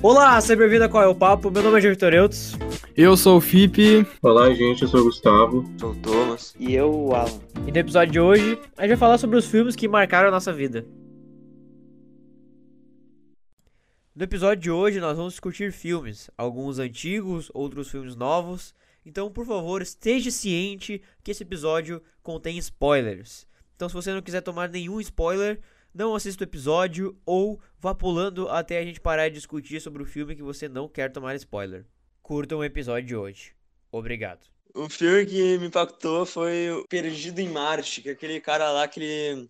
Olá, seja bem-vindo a Qual é o Papo? Meu nome é Vitor Eudes. Eu sou o Fipe. Olá, gente, eu sou o Gustavo. Sou o Thomas. E eu, o Alan. E no episódio de hoje, a gente vai falar sobre os filmes que marcaram a nossa vida. No episódio de hoje, nós vamos discutir filmes, alguns antigos, outros filmes novos. Então, por favor, esteja ciente que esse episódio contém spoilers. Então, se você não quiser tomar nenhum spoiler, não assista o episódio ou vá pulando até a gente parar de discutir sobre o filme que você não quer tomar spoiler. Curtam o episódio de hoje. Obrigado. O filme que me impactou foi o Perdido em Marte, que é aquele cara lá que ele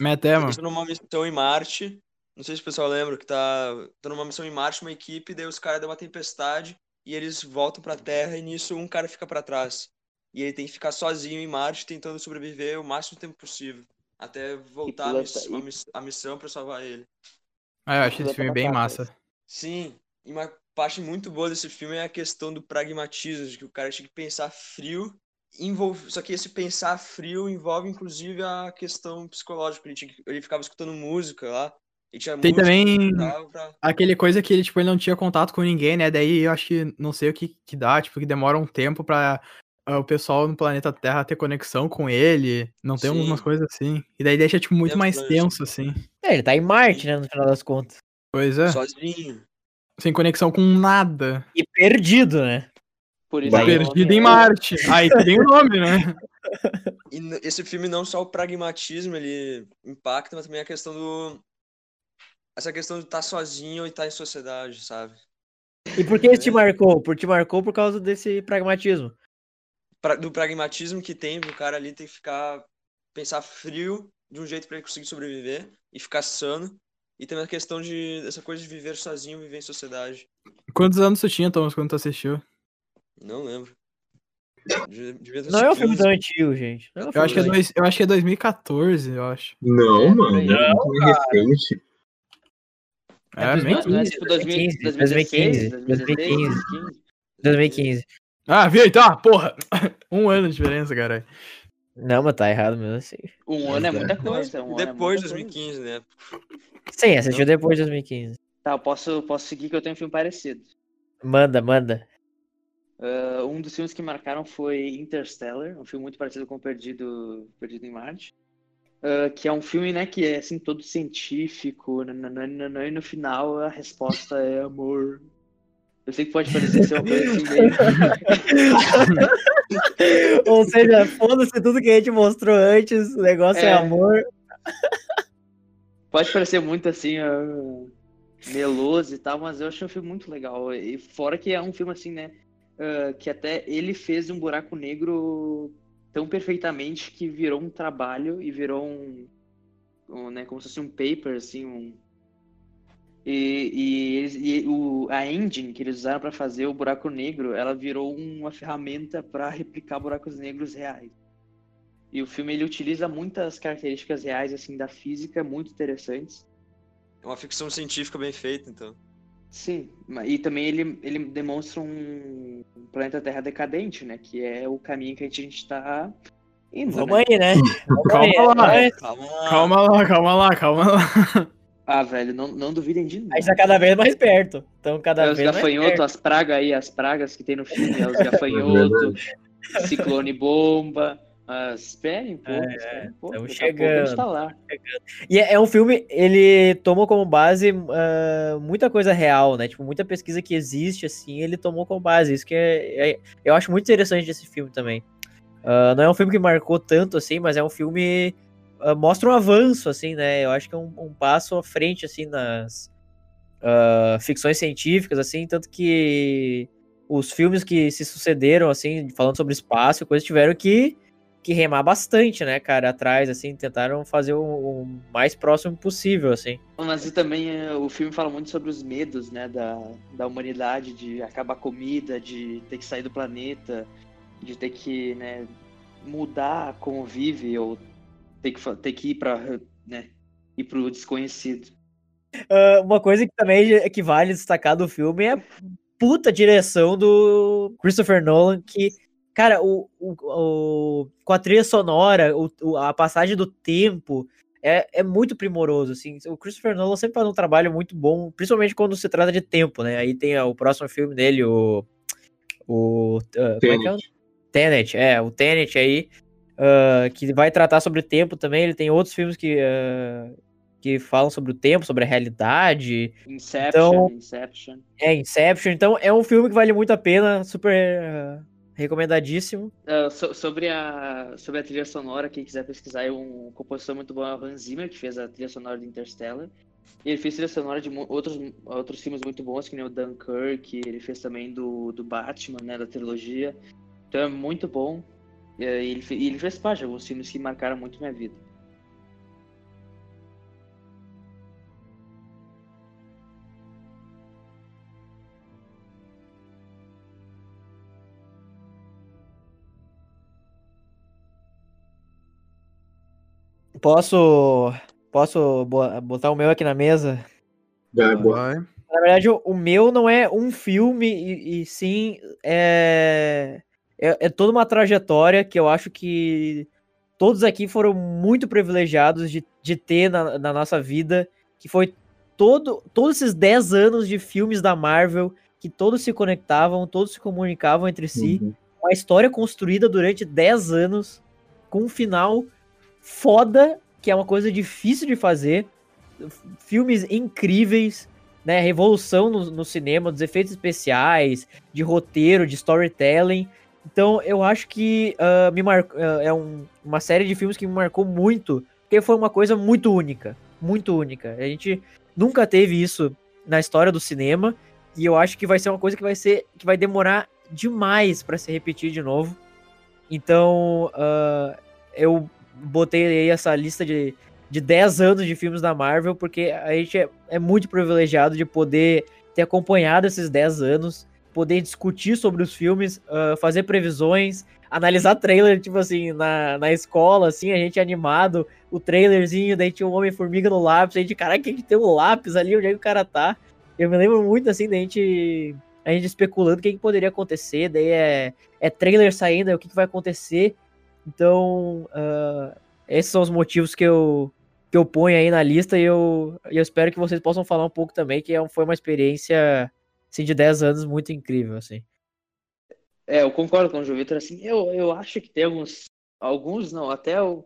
Metema. tá numa missão em Marte. Não sei se o pessoal lembra que tá, tá numa missão em Marte, uma equipe, daí os caras dão uma tempestade e eles voltam pra Terra e nisso um cara fica pra trás. E ele tem que ficar sozinho em Marte tentando sobreviver o máximo tempo possível. Até voltar a, miss- a miss- a missão pra salvar ele. Ah, eu acho esse filme bem massa. Sim, e uma parte muito boa desse filme é a questão do pragmatismo, de que o cara tinha que pensar frio, envolve... só que esse pensar frio envolve inclusive a questão psicológica, ele, tinha ele ficava escutando música lá, e tinha Tem música também pra- aquele coisa que ele, tipo, ele não tinha contato com ninguém, né? Daí eu acho que não sei o que, que dá, tipo, que demora um tempo pra ah, o pessoal no planeta Terra ter conexão com ele. Não tem Sim. umas coisas assim. E daí deixa, tipo, muito mais tenso, assim. É, ele tá em Marte, né, no final das contas. Pois é. sozinho. Sem conexão com nada. E perdido, né? Por isso Perdido em é- Marte. Aí tem o nome, né? E esse filme não só o pragmatismo ele impacta, mas também a questão do essa questão de estar sozinho e estar em sociedade, sabe? E por que isso te marcou? Por te marcou por causa desse pragmatismo. Pra- do pragmatismo que tem, o cara ali tem que ficar pensar frio de um jeito pra ele conseguir sobreviver e ficar sano. E também a questão de essa coisa de viver sozinho, viver em sociedade. Quantos anos tu tinha, Thomas, quando tu assistiu? Não lembro. De- devia ter Não é um filme 15. tão antigo, gente. Não é um Eu acho que é, dois, eu acho que é 2014, eu acho. Não, É, mano, aí. é muito recente. É, É bem... 2015. Não é tipo 2015, 2015, 2016, 2015. 2015. 2015. Ah, viu? Então, porra! Um ano de diferença, cara. Não, mas tá errado mesmo assim. Um ano é muita coisa. Um é depois de muita coisa. 2015, né? Sim, assistiu depois de 2015. Tá, eu posso, posso seguir que eu tenho um filme parecido. Manda, manda. Ah, um dos filmes que marcaram foi Interstellar, um filme muito parecido com o Perdido, Perdido em Marte. Ah, que é um filme, né, que é assim, todo científico, nananana, e no final a resposta é amor. Eu sei que pode parecer ser uma coisa assim meio. Ou seja, foda-se tudo que a gente mostrou antes, o negócio é, É. amor. Pode parecer muito assim, ah, meloso e tal, mas eu achei um filme muito legal. E fora que é um filme assim, né? ah, que até ele fez um buraco negro tão perfeitamente que virou um trabalho e virou um, um, né, como se fosse um paper, assim, um. E, e, eles- e o, a engine que eles usaram para fazer o buraco negro, ela virou uma ferramenta para replicar buracos negros reais. E o filme ele utiliza muitas características reais assim da física muito interessantes. É uma ficção científica bem feita, então. Sim, e também ele, ele demonstra um planeta Terra decadente, né? Que é o caminho que a gente está indo. Vamos né? aí, né? Vamos Calma aí, lá. né? Calma lá. Calma lá, calma lá, calma lá. Ah, velho, não, não duvidem de A nada. gente tá cada vez mais perto. Então, cada É os vez mais gafanhotos, perto. as pragas aí, as pragas que tem no filme, é os gafanhotos, ciclone bomba. Mas esperem um pouco, esperem um a pouco a gente chegando. tá lá. E é é um filme, ele tomou como base ah, muita coisa real, né? Tipo, muita pesquisa que existe, assim, ele tomou como base. Isso que é, é- eu acho muito interessante desse filme também. Ah, não é um filme que marcou tanto, assim, mas é um filme... ah, mostra um avanço, assim, né? Eu acho que é um, um passo à frente, assim, nas ah, ficções científicas, assim, tanto que os filmes que se sucederam, assim, falando sobre espaço e coisas, tiveram que que remar bastante, né, cara, atrás, assim, tentaram fazer o, o mais próximo possível, assim. Mas também é, o filme fala muito sobre os medos, né, da, da humanidade, de acabar a comida, de ter que sair do planeta, de ter que, né, mudar como vive, ou ter que, ter que ir pra, né, ir pro desconhecido. Ah, uma coisa que também que vale destacar do filme é a puta direção do Christopher Nolan, que, cara, o, o, o- com a trilha sonora, o, o- a passagem do tempo, é é, é muito primoroso, assim. O Christopher Nolan sempre faz um trabalho muito bom, principalmente quando se trata de tempo, né? Aí tem o próximo filme dele, o. O. Uh, como é que é? Tenet, é, o Tenet aí, uh, que vai tratar sobre o tempo também. Ele tem outros filmes que, uh, que falam sobre o tempo, sobre a realidade. Inception, Então- Inception. É, Inception. Então é um filme que vale muito a pena, super uh, recomendadíssimo. Ah, so- sobre, a, sobre a trilha sonora, quem quiser pesquisar, é um compositor muito bom, é o Hans Zimmer, que fez a trilha sonora de Interstellar. E ele fez trilha sonora de outros, outros filmes muito bons, que nem o Dunkirk, ele fez também do, do Batman, né, da trilogia. Então é muito bom. E ele, ele fez parte de alguns filmes que marcaram muito minha vida. Posso. Posso bo- botar o meu aqui na mesa? Vai. Vai. Na verdade, o, o meu não é um filme, e, e sim é, é, é toda uma trajetória que eu acho que todos aqui foram muito privilegiados de, de ter na, na nossa vida, que foi todo, todos esses 10 anos de filmes da Marvel, que todos se conectavam, todos se comunicavam entre si, Uhum. uma história construída durante 10 anos, com um final foda, que é uma coisa difícil de fazer, filmes incríveis, né, revolução no, no cinema, dos efeitos especiais, de roteiro, de storytelling. Então, eu acho que ah, me mar... ah, é um- uma série de filmes que me marcou muito, porque foi uma coisa muito única, muito única. A gente nunca teve isso na história do cinema, e eu acho que vai ser uma coisa que vai ser que vai demorar demais para se repetir de novo. Então, ah, eu botei aí essa lista de, de 10 anos de filmes da Marvel, porque a gente é, é muito privilegiado de poder ter acompanhado esses 10 anos, poder discutir sobre os filmes, ah, fazer previsões, analisar trailer, tipo assim, na, na escola, assim, a gente animado, o trailerzinho, daí tinha um Homem-Formiga no lápis, a gente, caraca, que tem um lápis ali, onde é que o cara tá? Eu me lembro muito, assim, da gente, a gente especulando o que, que poderia acontecer, daí é, é trailer saindo, é o que, que vai acontecer, então, ah, esses são os motivos que eu, que eu ponho aí na lista e eu, eu espero que vocês possam falar um pouco também, que é foi uma experiência assim, de 10 anos muito incrível, assim. É, eu concordo com o João Vitor, assim, eu, eu acho que tem alguns, alguns não, até o,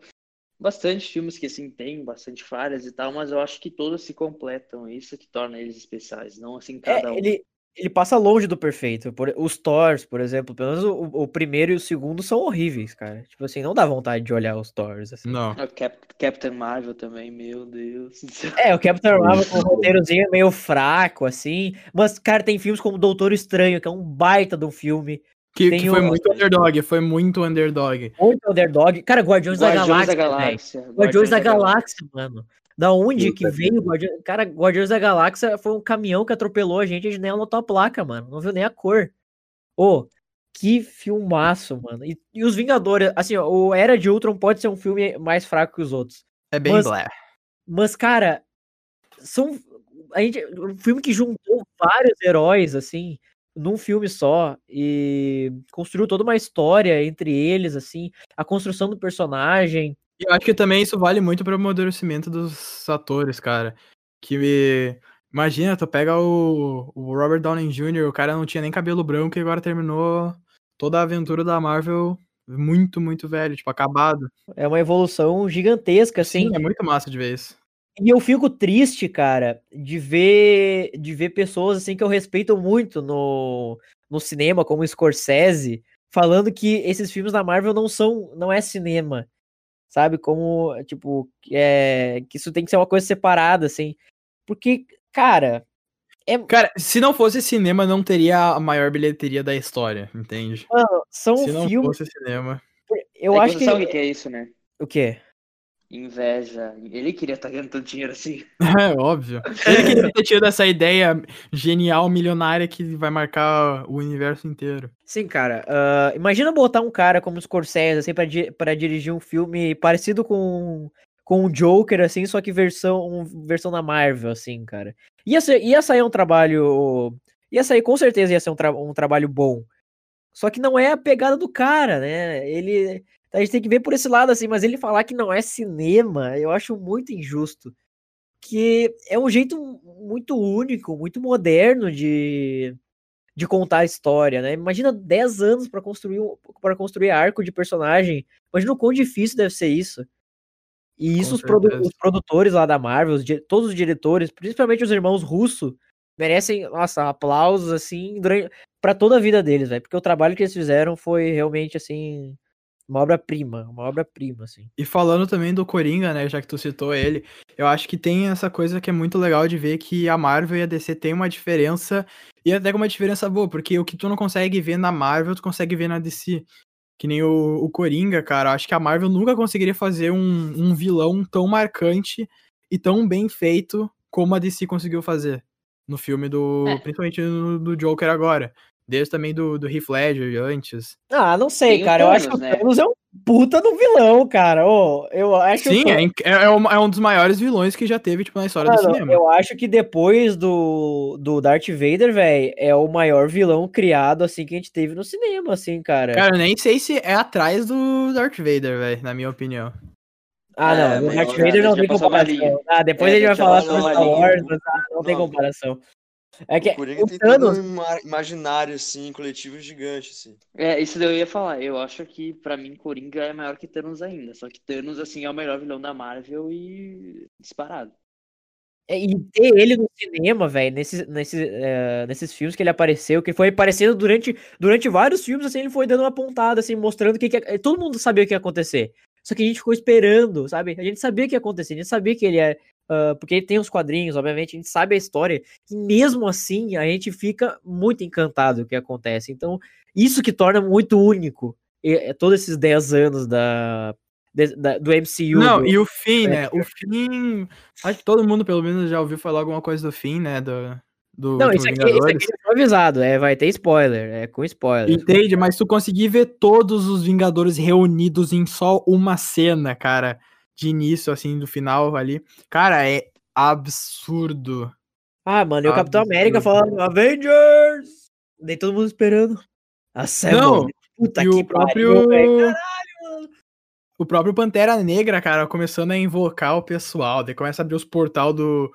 bastante filmes que, assim, tem bastante falhas e tal, mas eu acho que todos se completam, isso que torna eles especiais, não assim cada É, um. ele, ele passa longe do perfeito. Por- os Thors, por exemplo, pelo menos o, o primeiro e o segundo são horríveis, cara. Tipo assim, não dá vontade de olhar os Thors. Assim. Não. O Cap- Captain Marvel também, meu Deus. do. É, o Captain Marvel com um roteirozinho meio fraco, assim. Mas, cara, tem filmes como Doutor Estranho, que é um baita de um filme. Que, que foi o- muito underdog, foi muito underdog. Muito underdog. Cara, Guardiões, da Guardiões Galáxia. da. Galáxia. Guardiões da Galáxia, mano. Da onde Puta que que veio o Guardiões... Cara, Guardiões da Galáxia foi um caminhão que atropelou a gente, a gente nem anotou a placa, mano. Não viu nem a cor. Ô, que filmaço, mano. E, e os Vingadores, assim, ó, o Era de Ultron pode ser um filme mais fraco que os outros. É bem Mas- blé. Mas, cara, são. A gente, um filme que juntou vários heróis, assim, num filme só. E construiu toda uma história entre eles, assim. A construção do personagem. E eu acho que também isso vale muito pro amadurecimento dos atores, cara. Que me... Imagina, tu pega o, o Robert Downey Jr., o cara não tinha nem cabelo branco e agora terminou toda a aventura da Marvel muito, muito velho, tipo, acabado. É uma evolução gigantesca, assim. Sim, é muito massa de ver isso. E eu fico triste, cara, de ver de ver pessoas assim que eu respeito muito no, no cinema, como o Scorsese, falando que esses filmes da Marvel não são não é cinema. Sabe? Como, tipo, que é, que isso tem que ser uma coisa separada assim. Porque, cara, Cara, se não fosse cinema, não teria a maior bilheteria da história, entende? mano, são Se não filmes, fosse cinema. eu É que acho você que sabe o que é isso, né? o quê? Inveja. Ele queria estar ganhando tanto dinheiro assim. É, óbvio. Ele queria ter tido essa ideia genial, milionária, que vai marcar o universo inteiro. Sim, cara. ah, imagina botar um cara como o Scorsese, assim, pra, di- pra dirigir um filme parecido com, com o Joker, assim, só que versão, versão da Marvel, assim, cara. Ia, ser, ia sair um trabalho. Ia sair, com certeza, ia ser um, tra- um trabalho bom. Só que não é a pegada do cara, né? Ele. Então a gente tem que ver por esse lado, assim, mas ele falar que não é cinema, eu acho muito injusto. Que é um jeito muito único, muito moderno de, de contar a história, né? Imagina 10 anos para construir para construir arco de personagem. Imagina o quão difícil deve ser isso. E isso os, produ os, produtores lá da Marvel, os todos os diretores, principalmente os irmãos Russo, merecem, nossa, aplausos assim para toda a vida deles, velho, porque o trabalho que eles fizeram foi realmente assim uma obra-prima, uma obra-prima, assim. E falando também do Coringa, né, já que tu citou ele, eu acho que tem essa coisa que é muito legal de ver que a Marvel e a DC tem uma diferença, e até com uma diferença boa, porque o que tu não consegue ver na Marvel, tu consegue ver na DC. Que nem o, o Coringa, cara, acho que a Marvel nunca conseguiria fazer um, um vilão tão marcante e tão bem feito como a DC conseguiu fazer no filme do. É. Principalmente no, do Joker agora. Desde também do, do Heath Ledger antes. Ah, não sei, Tem cara. Thanos, eu acho que né? o Thanos é um puta do vilão, cara. Oh, eu acho Sim, que... é, é, é, um dos maiores vilões que já teve, tipo, na história Mano, do cinema. Eu acho que depois do, do Darth Vader, velho, é o maior vilão criado, assim, que a gente teve no cinema, assim, cara. Cara, nem sei se é atrás do Darth Vader, velho, na minha opinião. Ah, não, é, o Darth Vader não tem comparação. Ah, depois é, a gente vai falar sobre Star Wars, mas não, não tem comparação. É que o Coringa tem Thanos... todo um imaginário, assim, coletivo gigante, assim. É, isso eu ia falar. Eu acho que, pra mim, Coringa é maior que Thanos ainda. Só que Thanos, assim, é o melhor vilão da Marvel e disparado. É, e ter ele no cinema, velho, nesses, nesses, é, nesses filmes que ele apareceu, que foi aparecendo durante, durante vários filmes, assim, ele foi dando uma pontada, assim, mostrando que, que todo mundo sabia o que ia acontecer. Só que a gente ficou esperando, sabe? A gente sabia o que ia acontecer, a gente sabia que ele é, Uh, porque ele tem os quadrinhos, obviamente, a gente sabe a história, e mesmo assim a gente fica muito encantado com o que acontece. Então, isso que torna muito único é, todos esses 10 anos da, de, da, do MCU. Não, do, e o fim, né? O fim. Acho que todo mundo, pelo menos, já ouviu falar alguma coisa do fim, né? Do, do Não, isso aqui, isso aqui é avisado, é, vai ter spoiler, é com spoiler. Entende, mas tu conseguir ver todos os Vingadores reunidos em só uma cena, cara de início, assim, do final ali. Cara, é absurdo. Ah, mano, e o Capitão América falando Avengers! Daí todo mundo esperando. A Não, Puta e que o próprio... Pariu, o próprio Pantera Negra, cara, começando a invocar o pessoal. Daí começa a abrir os portal do,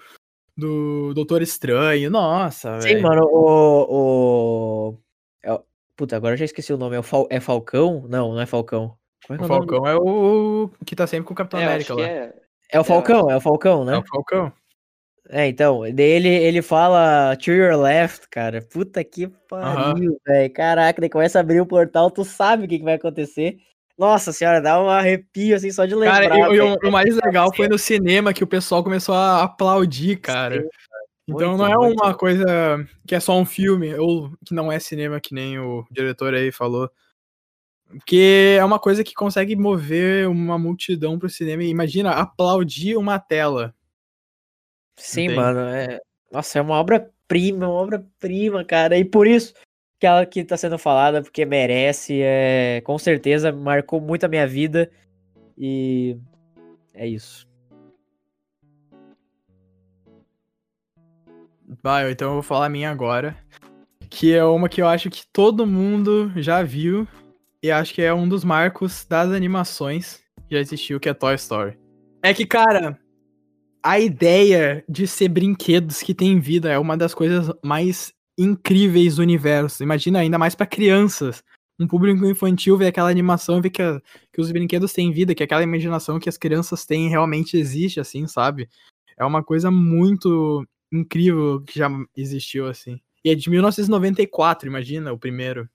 do Doutor Estranho. Nossa, velho. Sim, mano, o. o... É, puta, agora eu já esqueci o nome. É, o Fal... é Falcão? Não, não é Falcão. É o, o Falcão é o que tá sempre com o Capitão é, América lá. É... é... o Falcão, é o Falcão, né? É o Falcão. É, então, dele ele fala to your left, cara. Puta que pariu, uhum. velho. Caraca, daí começa a abrir o portal, tu sabe o que, que vai acontecer. Nossa senhora, dá um arrepio assim só de lembrar. Cara, e, o, o mais legal foi no cinema que o pessoal começou a aplaudir, cara. Sim, então muito, não é uma coisa que é só um filme, ou que não é cinema, que nem o diretor aí falou. Porque é uma coisa que consegue mover uma multidão pro cinema. Imagina aplaudir uma tela. Sim, Entende? mano. É... Nossa, é uma obra-prima, uma obra-prima, cara. E por isso que ela que tá sendo falada, porque merece. É... Com certeza marcou muito a minha vida. E é isso. Vai, então eu vou falar a minha agora. Que é uma que eu acho que todo mundo já viu e acho que é um dos marcos das animações que já existiu, que é Toy Story. É que, cara, a ideia de ser brinquedos que têm vida é uma das coisas mais incríveis do universo. Imagina ainda mais para crianças. Um público infantil ver aquela animação e ver que, a, que os brinquedos têm vida, que aquela imaginação que as crianças têm realmente existe, assim, sabe? É uma coisa muito incrível que já existiu, assim. E é de 1994, imagina, o primeiro.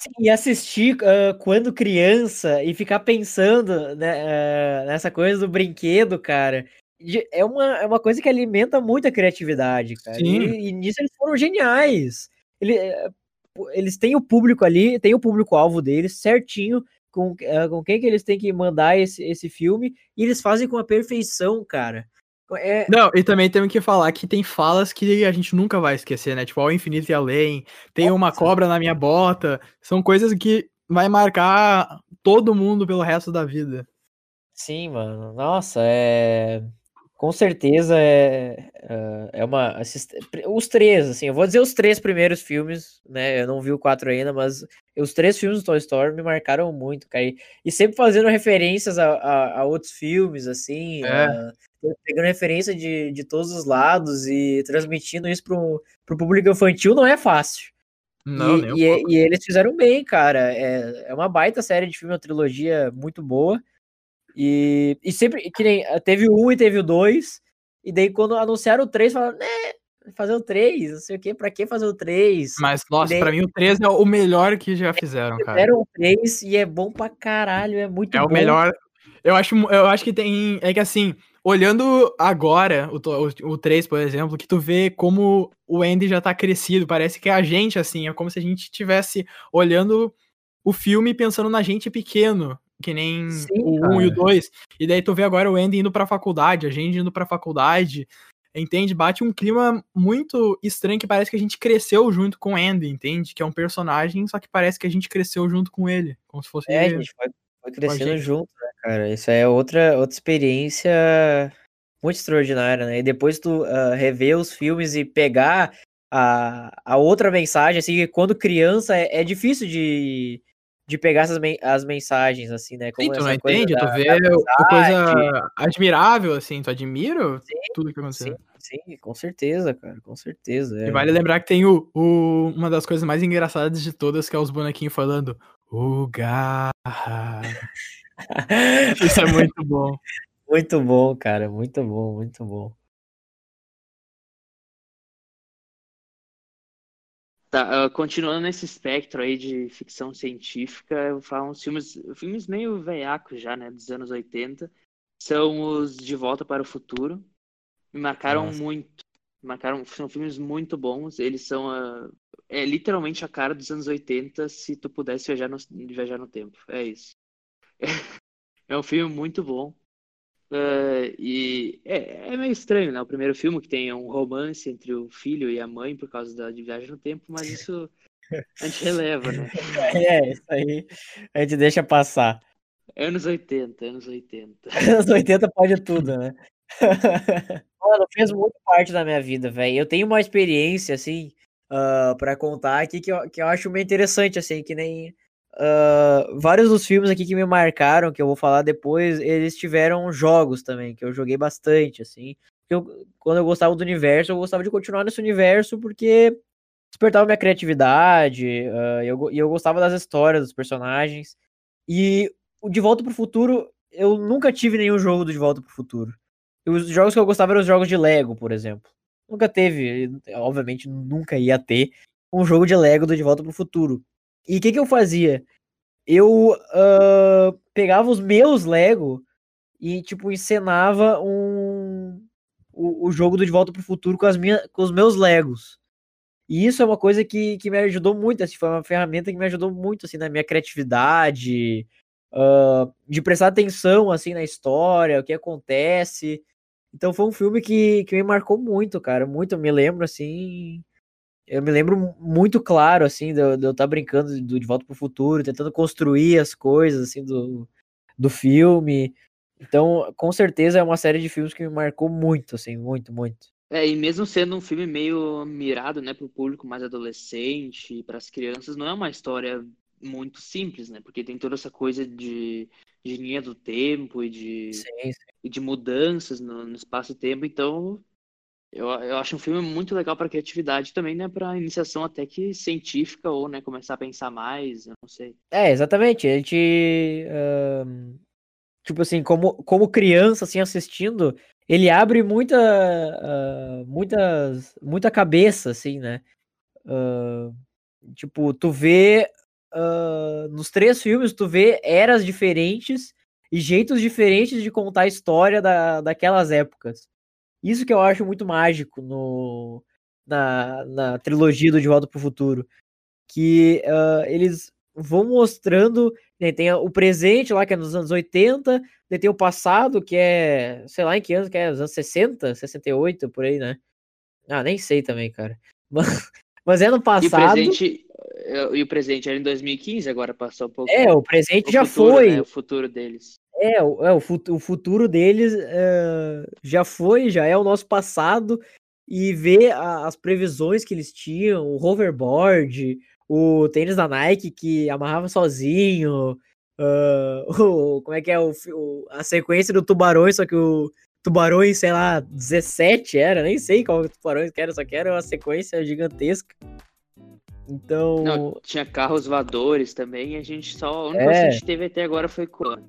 Sim, e assistir uh, quando criança e ficar pensando né, uh, nessa coisa do brinquedo, cara, é uma, é uma coisa que alimenta muito a criatividade, cara. E, e nisso eles foram geniais. Ele, eh, eles têm o público ali, tem o público-alvo deles certinho com, com quem que eles têm que mandar esse, esse filme, e eles fazem com a perfeição, cara. É... Não, e também temos que falar que tem falas que a gente nunca vai esquecer, né? Tipo, ao infinito e além, tem uma cobra na minha bota. São coisas que vai marcar todo mundo pelo resto da vida. Sim, mano. Nossa, é. com certeza é, é- é uma. Os três, assim, eu vou dizer os três primeiros filmes, né? Eu não vi o quatro ainda, mas os três filmes do Toy Story me marcaram muito, cara. E, e sempre fazendo referências a, a- a outros filmes, assim, É. a- pegando referência de, de todos os lados e transmitindo isso pro, pro público infantil não é fácil. Não, e, nem um e- e eles fizeram bem, cara. É, é uma baita série de filme, uma trilogia muito boa. E, e sempre, que nem, teve o um e teve o dois. E daí, quando anunciaram o três, falaram, né, fazer o três, não sei o quê, pra que fazer o três? Mas, nossa, daí- pra mim o 13 é o melhor que já fizeram, cara. Fizeram o três e é bom pra caralho, é muito É bom. o melhor. Eu acho, eu acho que tem. É que assim, olhando agora o, o, o 3, por exemplo, que tu vê como o Andy já tá crescido. Parece que é a gente, assim, é como se a gente estivesse olhando o filme pensando na gente pequeno. Que nem Sim, o 1 e o cara. 2. E daí tu vê agora o Andy indo pra faculdade, a gente indo pra faculdade. Entende? Bate um clima muito estranho que parece que a gente cresceu junto com o Andy, entende? Que é um personagem, só que parece que a gente cresceu junto com ele. Como se fosse. É, a gente foi, foi crescendo gente. junto, né, cara? Isso é outra, outra experiência muito extraordinária, né? E depois tu ah, rever os filmes e pegar a, a outra mensagem, assim, quando criança é, é difícil de, de pegar essas men- as mensagens, assim, né? Sim, Como tu não entende, da- tu vê uma coisa admirável, assim, tu admira Sim, tudo que aconteceu. Sim, sim, com certeza, cara, com certeza. E é. vale lembrar que tem o, o- uma das coisas mais engraçadas de todas, que é os bonequinhos falando o garra. Isso é muito bom. Muito bom, cara, muito bom, muito bom. Tá, ah, continuando nesse espectro aí de ficção científica, eu vou falar uns filmes, filmes meio veiacos já, né, dos anos 80. São os De Volta para o Futuro. Me marcaram Nossa. muito. Marcaram, são filmes muito bons. Eles são ah, é literalmente a cara dos anos 80 se tu pudesse viajar no, viajar no tempo. É isso. É um filme muito bom. Ah, e é, é meio estranho, né? O primeiro filme que tem um romance entre o filho e a mãe por causa da de viagem no tempo, mas isso a gente releva, né? É, isso aí a gente deixa passar. Anos 80, anos 80. Anos 80 pode tudo, né? Mano, fez muito parte da minha vida, velho. Eu tenho uma experiência, assim, ah, pra contar aqui que eu, que eu acho meio interessante, assim, que nem. ah, vários dos filmes aqui que me marcaram, que eu vou falar depois, eles tiveram jogos também, que eu joguei bastante, assim. Eu, quando eu gostava do universo, eu gostava de continuar nesse universo porque despertava minha criatividade, ah, e eu, eu gostava das histórias dos personagens. E o De Volta pro Futuro, eu nunca tive nenhum jogo do De Volta pro Futuro. Os jogos que eu gostava eram os jogos de Lego, por exemplo. Nunca teve, obviamente nunca ia ter um jogo de Lego do De Volta pro Futuro. E o que, que eu fazia? Eu ah, pegava os meus Lego e, tipo, encenava um, o, o jogo do De Volta pro Futuro com, as minha, com os meus Legos. E isso é uma coisa que, que me ajudou muito, assim, foi uma ferramenta que me ajudou muito, assim, na minha criatividade, ah, de prestar atenção, assim, na história, o que acontece. Então foi um filme que, que me marcou muito, cara, muito, eu me lembro, assim, eu me lembro muito claro, assim, de, de eu estar brincando do De Volta pro Futuro, tentando construir as coisas, assim, do, do filme. Então, com certeza é uma série de filmes que me marcou muito, assim, muito, muito. É, e mesmo sendo um filme meio mirado, né, para o público mais adolescente, para as crianças, não é uma história muito simples, né? Porque tem toda essa coisa de, de linha do tempo e de, Sim, sim. e de mudanças no, no espaço-tempo. Então, eu, eu acho um filme muito legal para criatividade também, né? Para iniciação até que científica ou, né, começar a pensar mais, eu não sei. É, exatamente. A gente, tipo assim, como, como criança, assim, assistindo, ele abre muita, ah, muitas, muita cabeça, assim, né? Ah, tipo, tu vê, ah, nos três filmes, tu vê eras diferentes e jeitos diferentes de contar a história da, daquelas épocas. Isso que eu acho muito mágico no, na, na trilogia do De Volta pro Futuro. Que ah, eles vão mostrando, né, tem o presente lá, que é nos anos 80, daí tem o passado, que é, sei lá em que anos que é, os anos 60, 68, por aí, né? Ah, nem sei também, cara. Mas, mas é no E o passado. presente, e o presente era em 2015, agora passou um pouco. É, o presente o já futuro, foi. né, o futuro deles. É, o, é, o, fut- o futuro deles é, já foi, já é o nosso passado, e ver a- as previsões que eles tinham, o hoverboard, o tênis da Nike que amarrava sozinho, ah, o, como é que é o- a sequência do Tubarões, só que o Tubarões, sei lá, 17 era, nem sei qual Tubarões que era, só que era uma sequência gigantesca. Então, Não, tinha carros voadores também, e a gente só. A única É. coisa que a gente teve até agora foi Coan.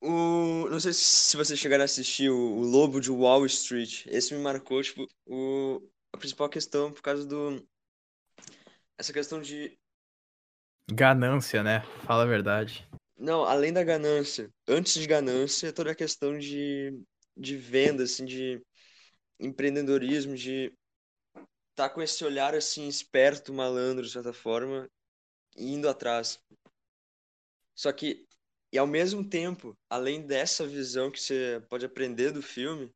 O, não sei se vocês chegaram a assistir o, o Lobo de Wall Street. Esse me marcou, tipo, o, a principal questão por causa do. Essa questão de. Ganância, né? Fala a verdade. Não, além da ganância. Antes de ganância, toda a questão de, de venda, assim, de empreendedorismo, de estar com esse olhar, assim, esperto, malandro, de certa forma, indo atrás. Só que, e ao mesmo tempo, além dessa visão que você pode aprender do filme,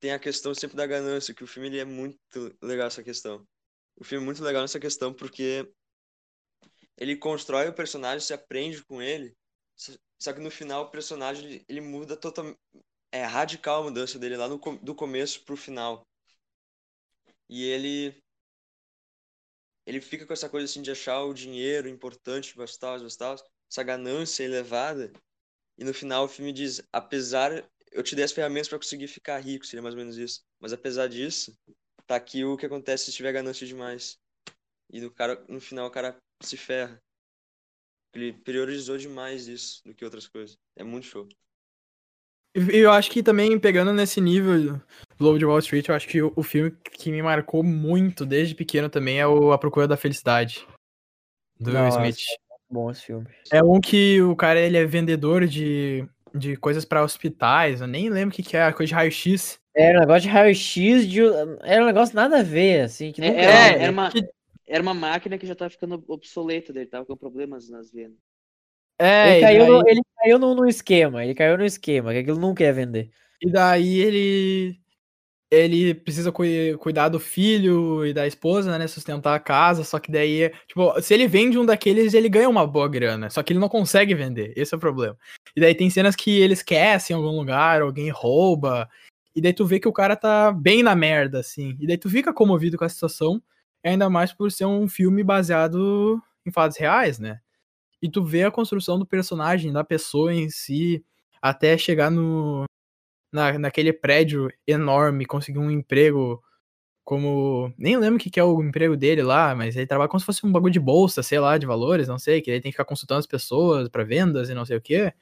tem a questão sempre da ganância, que o filme ele é muito legal essa questão. O filme é muito legal nessa questão porque ele constrói o personagem, se aprende com ele, só que no final o personagem ele, ele muda totalmente, é radical a mudança dele lá no, do começo pro final. E ele ele fica com essa coisa assim de achar o dinheiro importante, bastar, bastar, essa ganância elevada. E no final o filme diz, apesar eu te dei as ferramentas para conseguir ficar rico, seria mais ou menos isso. Mas apesar disso, tá aqui o que acontece se tiver ganância demais. E no cara, no final o cara se ferra. Ele priorizou demais isso do que outras coisas. É muito show. E eu acho que também, pegando nesse nível do Lobo de Wall Street, eu acho que o, o filme que me marcou muito desde pequeno também é o A Procura da Felicidade. Do Will. Smith. bom esse filme. É um que o cara ele é vendedor de, de coisas pra hospitais. Eu nem lembro o que, que é, coisa de raio-x. Era um negócio de raio-x, de... era um negócio nada a ver, assim, que É, nunca era, era uma, era uma máquina que já tava ficando obsoleta dele, tava com problemas nas vendas. É, Ele caiu, daí, no, ele caiu no, no esquema, ele caiu no esquema, que aquilo não quer vender. e daí ele. Ele precisa cui- cuidar do filho e da esposa, né? Sustentar a casa. Só que daí, tipo, se ele vende um daqueles, ele ganha uma boa grana. Só que ele não consegue vender. Esse é o problema. E daí tem cenas que ele esquece em algum lugar, alguém rouba. E daí tu vê que o cara tá bem na merda, assim. E daí tu fica comovido com a situação. Ainda mais por ser um filme baseado em fatos reais, né? E tu vê a construção do personagem, da pessoa em si, até chegar no. Na, naquele prédio enorme, conseguir um emprego como. Nem lembro o que, que é o emprego dele lá, mas ele trabalha como se fosse um bagulho de bolsa, sei lá, de valores, não sei, que ele tem que ficar consultando as pessoas pra vendas e não sei o quê. É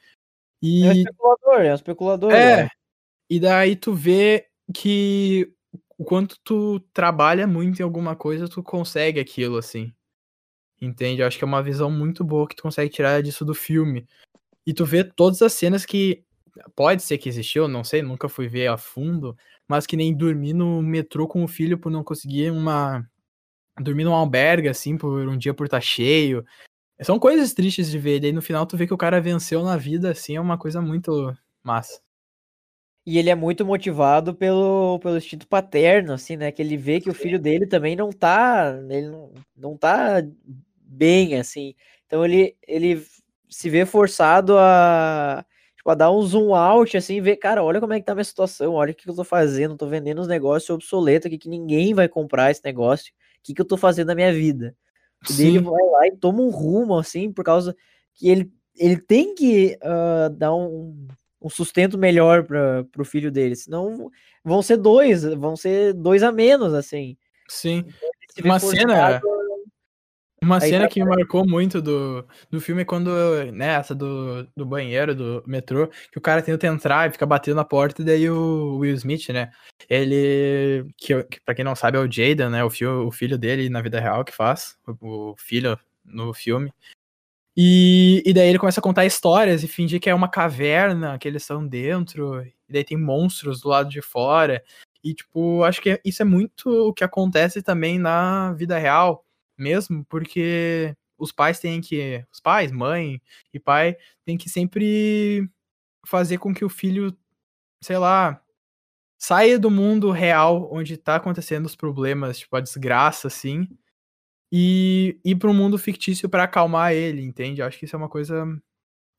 um E. especulador, é um especulador. É. né? E daí tu vê que o quanto tu trabalha muito em alguma coisa, tu consegue aquilo, assim. Entende? Eu acho que é uma visão muito boa que tu consegue tirar disso do filme. E tu vê todas as cenas que. Pode ser que existiu, não sei, nunca fui ver a fundo, mas que nem dormir no metrô com o filho por não conseguir uma. Dormir num albergue, assim, por um dia por estar cheio. São coisas tristes de ver. E daí no final tu vê que o cara venceu na vida, assim, é uma coisa muito massa. E ele é muito motivado pelo, pelo instinto paterno, assim, né? Que ele vê que o filho dele também não tá. Ele não, não tá bem, assim. Então ele, ele se vê forçado a, tipo, a dar um zoom out, assim, ver, cara, olha como é que tá a minha situação, olha o que eu tô fazendo, tô vendendo uns negócios obsoletos aqui que ninguém vai comprar esse negócio. O que, que eu tô fazendo na minha vida? E ele vai lá e toma um rumo, assim, por causa que ele, ele tem que ah, dar um, um sustento melhor para o filho dele, senão vão ser dois, vão ser dois a menos, assim. Sim. Vê Uma cena- forçado Uma Aí cena tá que me marcou muito do, do filme é quando, né, essa do, do banheiro, do metrô, que o cara tenta entrar e fica batendo na porta, e daí o Will Smith, né, ele, que, que pra quem não sabe é o Jaden, né, o, fio, o filho dele na vida real que faz, o, o filho no filme. E, e daí ele começa a contar histórias e fingir que é uma caverna, que eles estão dentro, e daí tem monstros do lado de fora. E, tipo, acho que isso é muito o que acontece também na vida real mesmo, porque os pais têm que. Os pais, mãe e pai, têm que sempre fazer com que o filho, sei lá, saia do mundo real onde tá acontecendo os problemas, tipo, a desgraça, assim, e ir para um mundo fictício para acalmar ele, entende? Eu acho que isso é uma coisa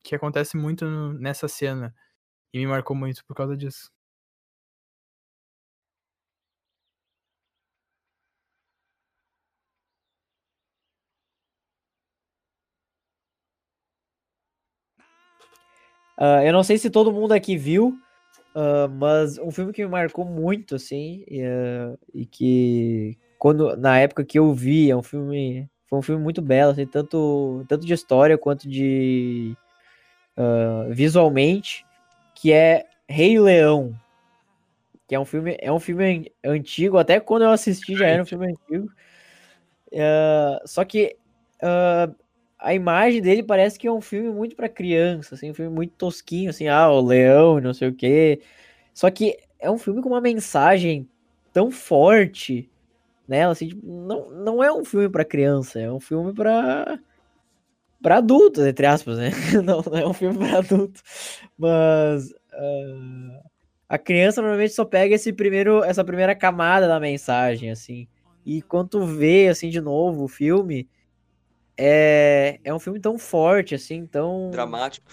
que acontece muito nessa cena e me marcou muito por causa disso. Ah, eu não sei se todo mundo aqui viu, ah, mas um filme que me marcou muito, assim, e, ah, e que quando na época que eu vi, é um filme, foi um filme muito belo, assim, tanto, tanto de história quanto de visualmente, que é Rei Leão, que é um filme, é um filme an- antigo, até quando eu assisti já era um filme antigo. Só que a imagem dele parece que é um filme muito pra criança, assim, um filme muito tosquinho, assim, ah, o leão, não sei o quê. Só que é um filme com uma mensagem tão forte nela, assim, tipo, não, não é um filme pra criança, é um filme pra para adultos, entre aspas, né? Não, não é um filme pra adulto, mas ah, a criança normalmente só pega esse primeiro, essa primeira camada da mensagem, assim. E quando tu vê, assim, de novo o filme, é, é um filme tão forte, assim, tão... Dramático.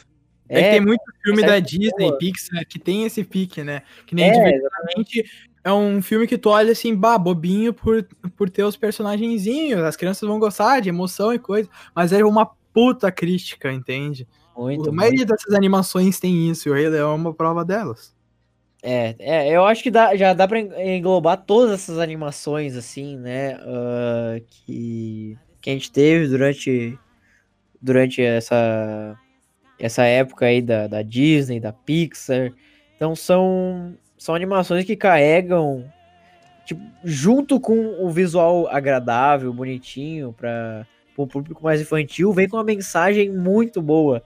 É, que tem muito filme da mensagem Disney, boa. Pixar, que tem esse pique, né? Que nem É, divertidamente é um filme que tu olha assim, bah, bobinho por, por ter os personagenzinhos, as crianças vão gostar de emoção e coisa, mas é uma puta crítica, entende? Muito, a maioria dessas animações tem isso, e o Rei Leão é uma prova delas. É, é, eu acho que dá, já dá pra en- englobar todas essas animações, assim, né, ah, que, que a gente teve durante, durante essa, essa época aí da, da Disney, da Pixar. Então são, são animações que carregam, tipo, junto com o visual agradável, bonitinho, para o público mais infantil, vem com uma mensagem muito boa.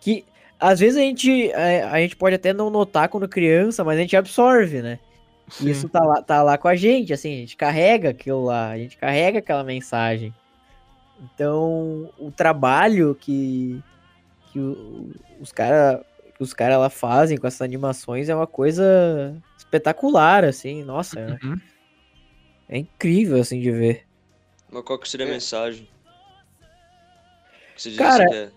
Que às vezes a gente, a, a gente pode até não notar quando criança, mas a gente absorve, né? Sim. Isso tá lá, tá lá com a gente, assim, a gente carrega aquilo lá, a gente carrega aquela mensagem. Então, o trabalho que, que os caras que os cara lá fazem com essas animações é uma coisa espetacular, assim, nossa, é, Uhum. é incrível, assim, de ver. Mas qual que seria a É. mensagem? Que você diz Cara, que é...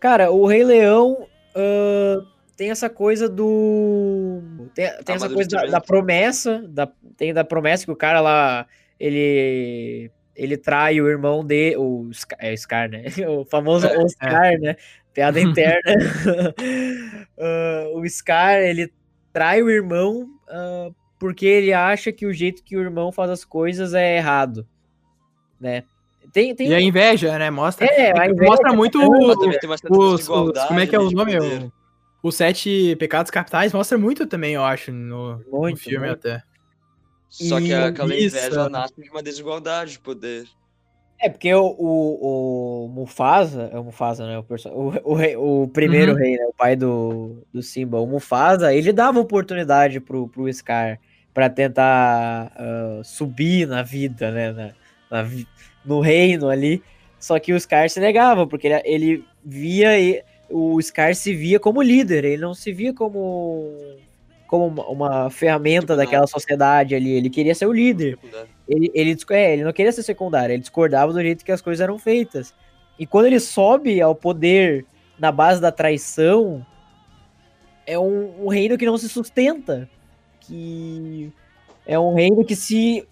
Cara, o Rei Leão ah, tem essa coisa do. Tem, tem essa coisa da, da promessa. Da, tem da promessa que o cara lá. Ele. Ele trai o irmão de. O Scar, é Scar, né? O famoso É, Oscar, né? Piada interna. Ah, o Scar, ele trai o irmão ah, porque ele acha que o jeito que o irmão faz as coisas é errado. Né? Tem, tem E a inveja, né? Mostra, É, é inveja mostra muito é o- Mas também tem uma certa os, como é que é o nome? O- Os sete pecados capitais mostra muito também, eu acho, no, no Muito, filme muito. até. Só que aquela isso, inveja é. nasce de uma desigualdade de poder. É, porque o, o, o Mufasa, é o Mufasa, né? O, perso- o, o, rei- o primeiro Uhum. rei, né? O pai do, do Simba. O Mufasa, ele dava oportunidade pro, pro Scar pra tentar ah, subir na vida, né? Na, na no reino ali. Só que o Scar se negava, porque ele, ele via. e- O Scar se via como líder, ele não se via como. Como uma, uma ferramenta Tipo, daquela sociedade ali. Ele queria ser o líder. Ele, ele, é, ele não queria ser secundário, ele discordava do jeito que as coisas eram feitas. E quando ele sobe ao poder na base da traição, é um, um reino que não se sustenta. Que é um reino que se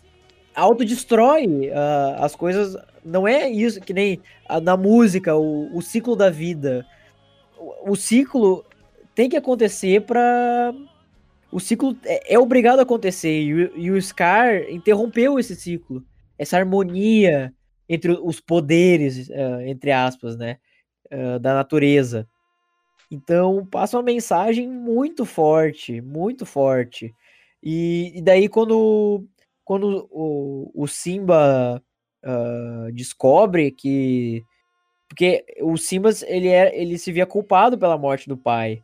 autodestrói. ah, as coisas. Não é isso que nem ah, na música, o, o ciclo da vida. O, o ciclo tem que acontecer pra. O ciclo é, é obrigado a acontecer. E o, e o Scar interrompeu esse ciclo. Essa harmonia entre os poderes, ah, entre aspas, né? ah, da natureza. Então passa uma mensagem muito forte, muito forte. E, e daí quando, quando o, o Simba ah, descobre que. Porque o Simba ele, é, ele se via culpado pela morte do pai.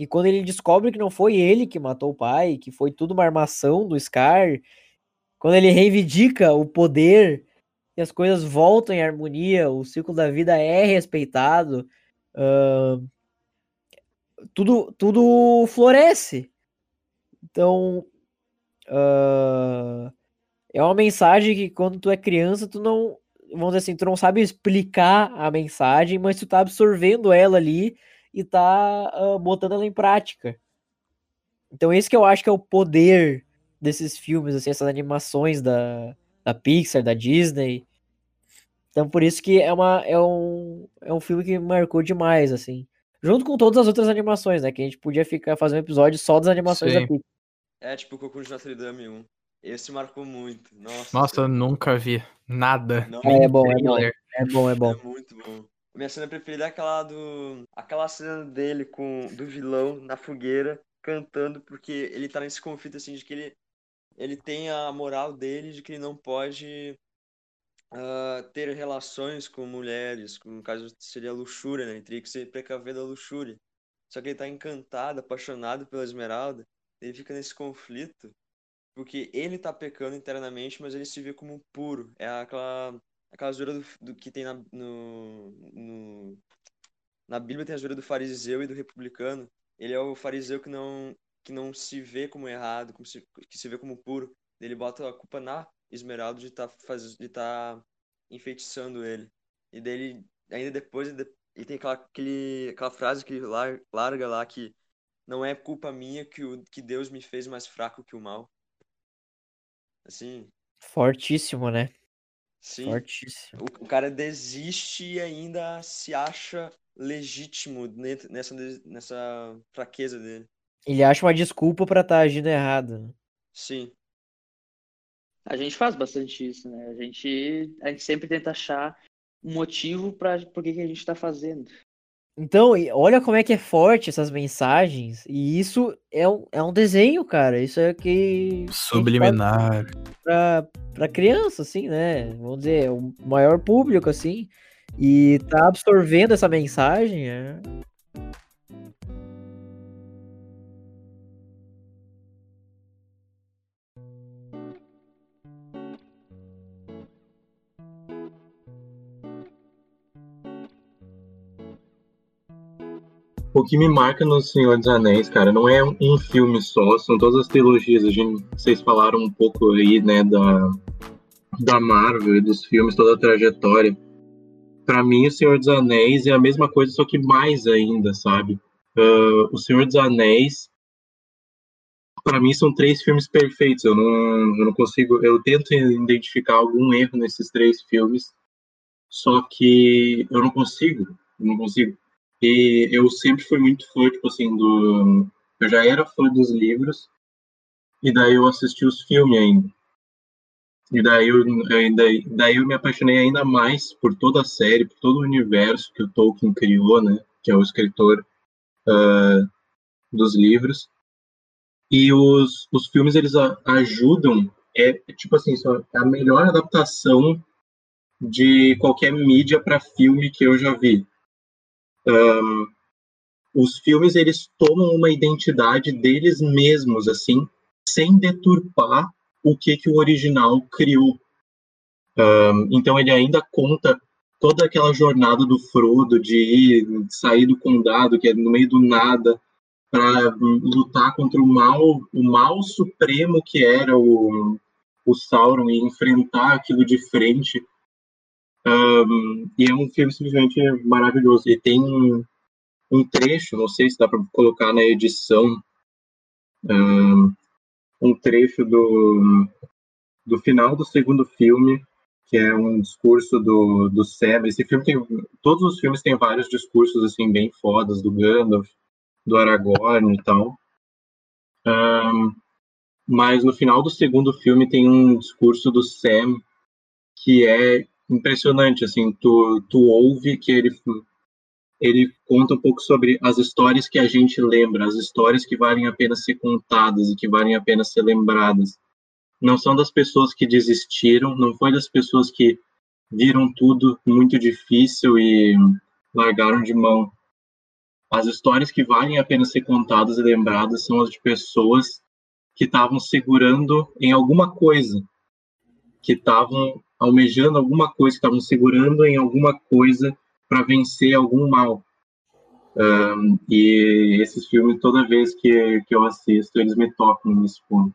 E quando ele descobre que não foi ele que matou o pai, que foi tudo uma armação do Scar, quando ele reivindica o poder e as coisas voltam em harmonia, o ciclo da vida é respeitado, ahn, tudo, tudo floresce. Então, ah, é uma mensagem que quando tu é criança, tu não, vamos dizer assim, tu não sabe explicar a mensagem, mas tu tá absorvendo ela ali e tá uh, botando ela em prática. Então esse que eu acho que é o poder desses filmes, assim, essas animações da, da Pixar, da Disney. Então por isso que é, uma, é, um, é um filme que marcou demais, assim. Junto com todas as outras animações, né? Que a gente podia ficar fazer um episódio só das animações Sim. da Pixar. É tipo o Coco de Notre Dame 1. Esse marcou muito. Nossa, Nossa, eu nunca vi nada. Não, É, bom, é bom. É bom, é bom. É muito bom. Minha cena preferida é aquela do. Aquela cena dele com do vilão na fogueira cantando, porque ele tá nesse conflito assim de que ele, ele tem a moral dele de que ele não pode ah, ter relações com mulheres, no caso seria luxúria, né? Ele teria que se precaver da luxúria. Só que ele tá encantado, apaixonado pela Esmeralda, ele fica nesse conflito, porque ele tá pecando internamente, mas ele se vê como puro. É aquela aquela zoeira do, do que tem na, no, no- na Bíblia tem a zoeira do fariseu e do republicano. Ele é o fariseu que não que não se vê como errado, como se, que se vê como puro. Ele bota a culpa na Esmeralda de estar faz, de tá enfeitiçando ele. E dele ainda depois ele, tem aquela aquele, aquela frase que ele lar- larga lá que não é culpa minha que o que Deus me fez mais fraco que o mal. Assim, Fortíssimo, né? Sim. Fortíssimo. O, o cara desiste e ainda se acha legítimo ne- nessa, nessa fraqueza dele. Ele acha uma desculpa pra estar agindo errado. né? Sim, A gente faz bastante isso, né? A gente, a gente sempre tenta achar um motivo para por que que a gente tá fazendo. Então, olha como é que é forte essas mensagens. E isso é um, é um desenho, cara. Isso é que. Subliminar. Pra, pra criança, assim, né? Vamos dizer, o maior público, assim. E tá absorvendo essa mensagem. É... O que me marca no Senhor dos Anéis, cara, não é um filme só, são todas as trilogias. A gente, vocês falaram um pouco aí, né, da, da Marvel dos filmes, toda a trajetória. Pra mim, O Senhor dos Anéis é a mesma coisa, só que mais ainda, sabe? Ah, o Senhor dos Anéis, pra mim, são três filmes perfeitos. Eu não, eu não consigo. Eu tento identificar algum erro nesses três filmes, só que eu não consigo. Eu não consigo. E eu sempre fui muito fã, tipo assim, do. Eu já era fã dos livros, e daí eu assisti os filmes ainda. E daí eu, ainda, daí eu me apaixonei ainda mais por toda a série, por todo o universo que o Tolkien criou, né? Que é o escritor ah, dos livros. E os, os filmes, eles ajudam, é tipo assim, só a melhor adaptação de qualquer mídia para filme que eu já vi os filmes eles tomam uma identidade deles mesmos assim sem deturpar o que que o original criou. Ahn, então ele ainda conta toda aquela jornada do Frodo de ir sair do condado que é no meio do nada para lutar contra o mal o mal supremo que era o, o Sauron e enfrentar aquilo de frente Ahn, e é um filme simplesmente maravilhoso e tem um, um trecho, não sei se dá para colocar na edição, ahn, um trecho do, do final do segundo filme, que é um discurso do, do Sam. Esse filme tem, todos os filmes têm vários discursos assim bem fodas do Gandalf, do Aragorn e tal. Mas no final do segundo filme tem um discurso do Sam que é impressionante, assim, tu, tu ouve que ele ele conta um pouco sobre as histórias que a gente lembra, as histórias que valem a pena ser contadas e que valem a pena ser lembradas. Não são das pessoas que desistiram, não foi das pessoas que viram tudo muito difícil e largaram de mão. As histórias que valem a pena ser contadas e lembradas são as de pessoas que estavam segurando em alguma coisa, que estavam almejando alguma coisa, estavam segurando em alguma coisa para vencer algum mal. Um, e esses filmes, toda vez que, que eu assisto, eles me tocam nesse ponto.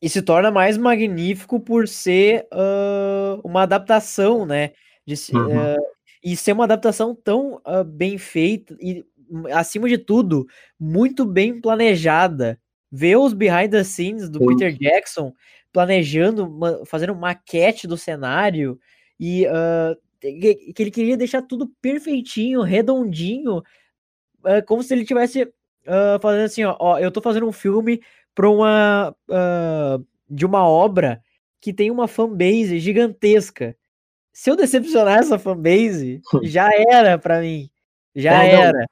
e se torna mais magnífico por ser uh, uma adaptação, né? De, Uhum. uh, e ser uma adaptação tão uh, bem feita e, acima de tudo, muito bem planejada. Ver os behind the scenes do. Peter Jackson planejando, ma- fazendo maquete do cenário e que que ele queria deixar tudo perfeitinho, redondinho, uh, como se ele tivesse uh, fazendo assim, ó, ó, eu tô fazendo um filme para uma uh, de uma obra que tem uma fanbase gigantesca. Se eu decepcionar essa fanbase, já era para mim. Já É, não. era.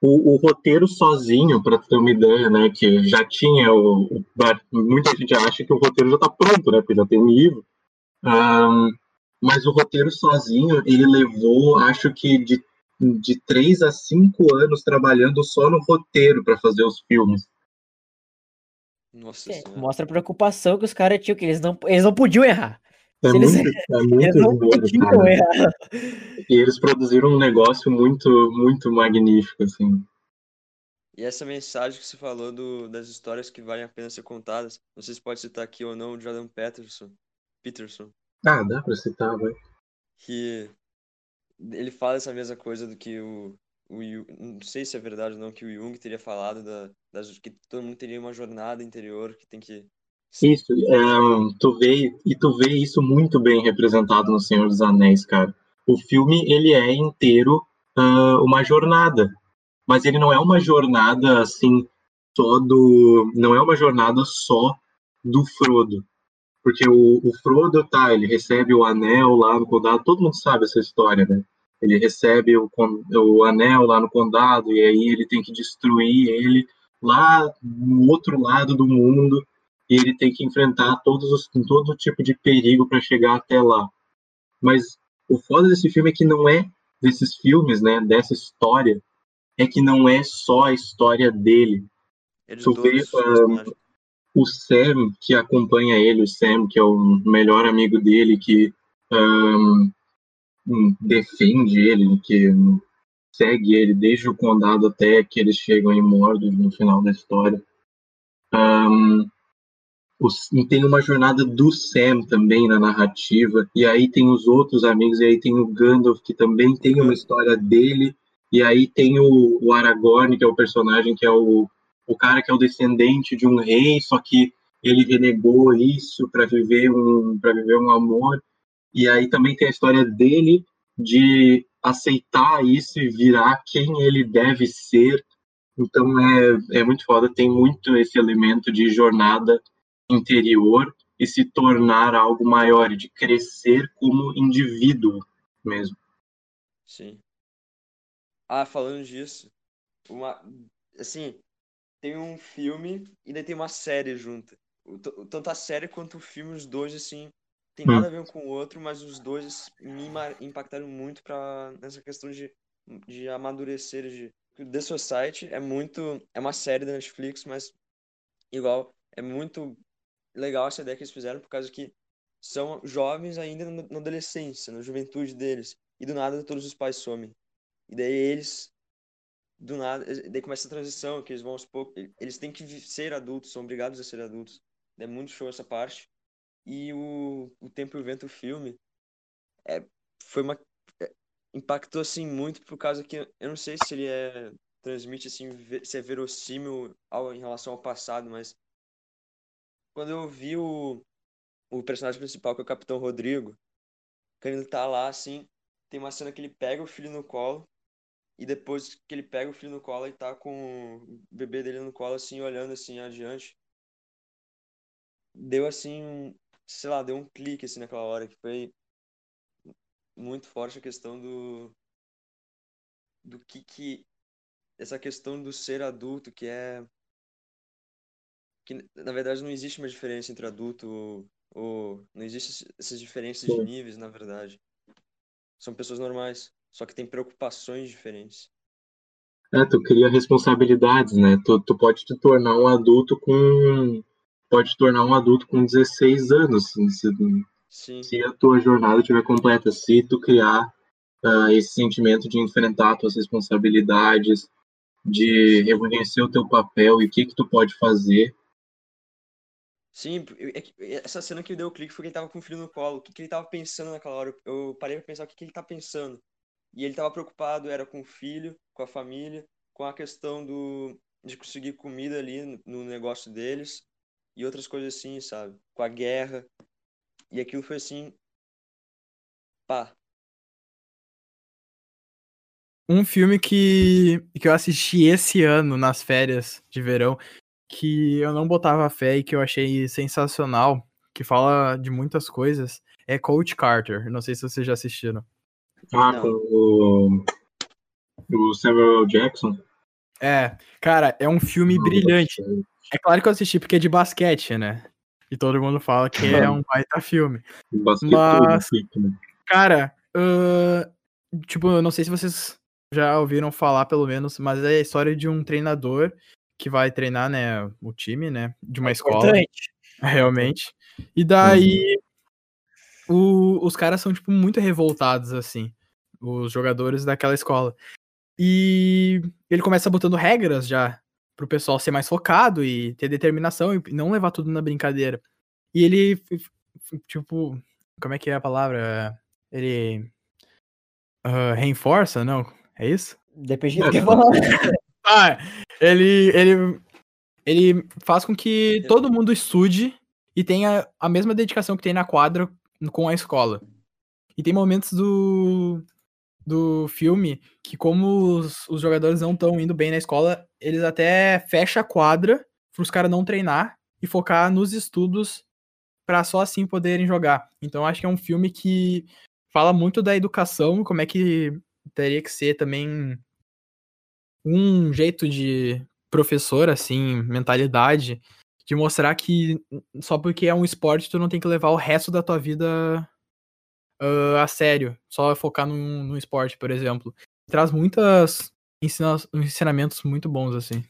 O, o roteiro sozinho, para ter uma ideia, né, que já tinha o, o- muita gente acha que o roteiro já está pronto, né, porque já tem um livro. Ahn, mas o roteiro sozinho, ele levou, acho que de de três a cinco anos trabalhando só no roteiro para fazer os filmes. Nossa É, mostra a preocupação que os caras tinham, que eles não, eles não podiam errar. É eles- muito, é Eles muito não podiam errar. E eles produziram um negócio muito, muito magnífico, assim. E essa mensagem que você falou do, das histórias que valem a pena ser contadas, não sei se pode citar aqui ou não o Jordan Peterson, Peterson, Ah, dá pra citar, vai. que ele fala essa mesma coisa do que o, o não sei se é verdade ou não, que o Jung teria falado da, das, que todo mundo teria uma jornada interior que tem que Isso, é, tu vê, e tu vê isso muito bem representado no Senhor dos Anéis, cara. O filme, ele é inteiro ah, uma jornada, mas ele não é uma jornada, assim, todo... Não é uma jornada só do Frodo. Porque o, o Frodo, tá, ele recebe o anel lá no condado, todo mundo sabe essa história, né? Ele recebe o, o anel lá no condado e aí ele tem que destruir ele lá no outro lado do mundo e ele tem que enfrentar todos os, todo tipo de perigo para chegar até lá. Mas o foda desse filme é que não é desses filmes, né, dessa história, é que não é só a história dele. de Tu vê, os personagens. O Sam, que acompanha ele, o Sam, que é o melhor amigo dele, que ahn, hum, defende ele, que segue ele desde o condado até que eles chegam em Mordor no final da história. Ahn, tem uma jornada do Sam também na narrativa, e aí tem os outros amigos, e aí tem o Gandalf, que também tem uma história dele, e aí tem o, o Aragorn, que é o personagem que é o, o cara que é o descendente de um rei, só que ele renegou isso para viver um para viver um amor. E aí também tem a história dele de aceitar isso e virar quem ele deve ser. Então é, é muito foda, tem muito esse elemento de jornada interior e se tornar algo maior, e de crescer como indivíduo mesmo. Sim. Ah, falando disso, uma, assim, tem um filme e daí tem uma série junto. Tanto a série quanto o filme, os dois, assim, tem Hum. nada a ver um com o outro, mas os dois me impactaram muito pra, nessa questão de, de amadurecer, de... The Society é muito... É uma série da Netflix, mas, igual, é muito legal essa ideia que eles fizeram, por causa que são jovens ainda na adolescência, na juventude deles, e do nada todos os pais somem. E daí eles, do nada, daí começa a transição, que eles vão aos poucos, eles têm que ser adultos, são obrigados a ser adultos. É muito show essa parte. E o, o Tempo e o Vento, o filme, é, foi uma, é, impactou, assim, muito por causa que, eu não sei se ele é, transmite, assim, se é verossímil ao, em relação ao passado, mas quando eu vi o, o personagem principal, que é o Capitão Rodrigo, quando ele tá lá, assim, tem uma cena que ele pega o filho no colo, e depois que ele pega o filho no colo e tá com o bebê dele no colo, assim, olhando assim adiante, deu assim, um- sei lá, deu um clique assim naquela hora, que foi muito forte a questão do do que que essa questão do ser adulto, que é que na verdade não existe uma diferença entre adulto ou, ou não existe essas diferenças de níveis, na verdade. São pessoas normais, só que têm preocupações diferentes. É, tu cria responsabilidades, né? Tu, tu pode te tornar um adulto com. Pode te tornar um adulto com 16 anos, assim, se, Sim, se a tua jornada estiver completa, se tu criar ah, esse sentimento de enfrentar tuas responsabilidades, de reconhecer o teu papel e o que que tu pode fazer. Sim, é que- essa cena que deu o clique foi que ele tava com o filho no colo. O que, que ele tava pensando naquela hora? Eu parei pra pensar o que, que ele tá pensando. E ele tava preocupado, era com o filho, com a família, com a questão do, de conseguir comida ali no, no negócio deles e outras coisas assim, sabe? Com a guerra. E aquilo foi assim. Pá. Um filme que, que eu assisti esse ano nas férias de verão, que eu não botava fé e que eu achei sensacional, que fala de muitas coisas, é Coach Carter. Não sei se vocês já assistiram. Ah, com o, o Samuel. Jackson. É, cara, é um filme brilhante. É claro que eu assisti porque é de basquete, né? E todo mundo fala que é um baita filme. Basquete Mas- tudo, né? Cara, ahn, tipo, eu não sei se vocês já ouviram falar, pelo menos, mas é a história de um treinador que vai treinar, né, o time, né, de uma escola, Importante. realmente. E daí, o- os caras são, tipo, muito revoltados, assim, os jogadores daquela escola. E ele começa botando regras já pro pessoal ser mais focado e ter determinação e não levar tudo na brincadeira. E ele, tipo, como é que é a palavra? Ele ah, reinforça, não? É isso? Depende do que falar. Ah, ele, ele, ele faz com que todo mundo estude e tenha a mesma dedicação que tem na quadra com a escola. E tem momentos do, do filme que, como os, os jogadores não estão indo bem na escola, eles até fecham a quadra para os caras não treinar e focar nos estudos para só assim poderem jogar. Então acho que é um filme que fala muito da educação, como é que teria que ser também um jeito de professor, assim, mentalidade, de mostrar que só porque é um esporte tu não tem que levar o resto da tua vida ah, a sério, só focar num, num esporte, por exemplo. Traz muitas ensina- ensinamentos muito bons, assim.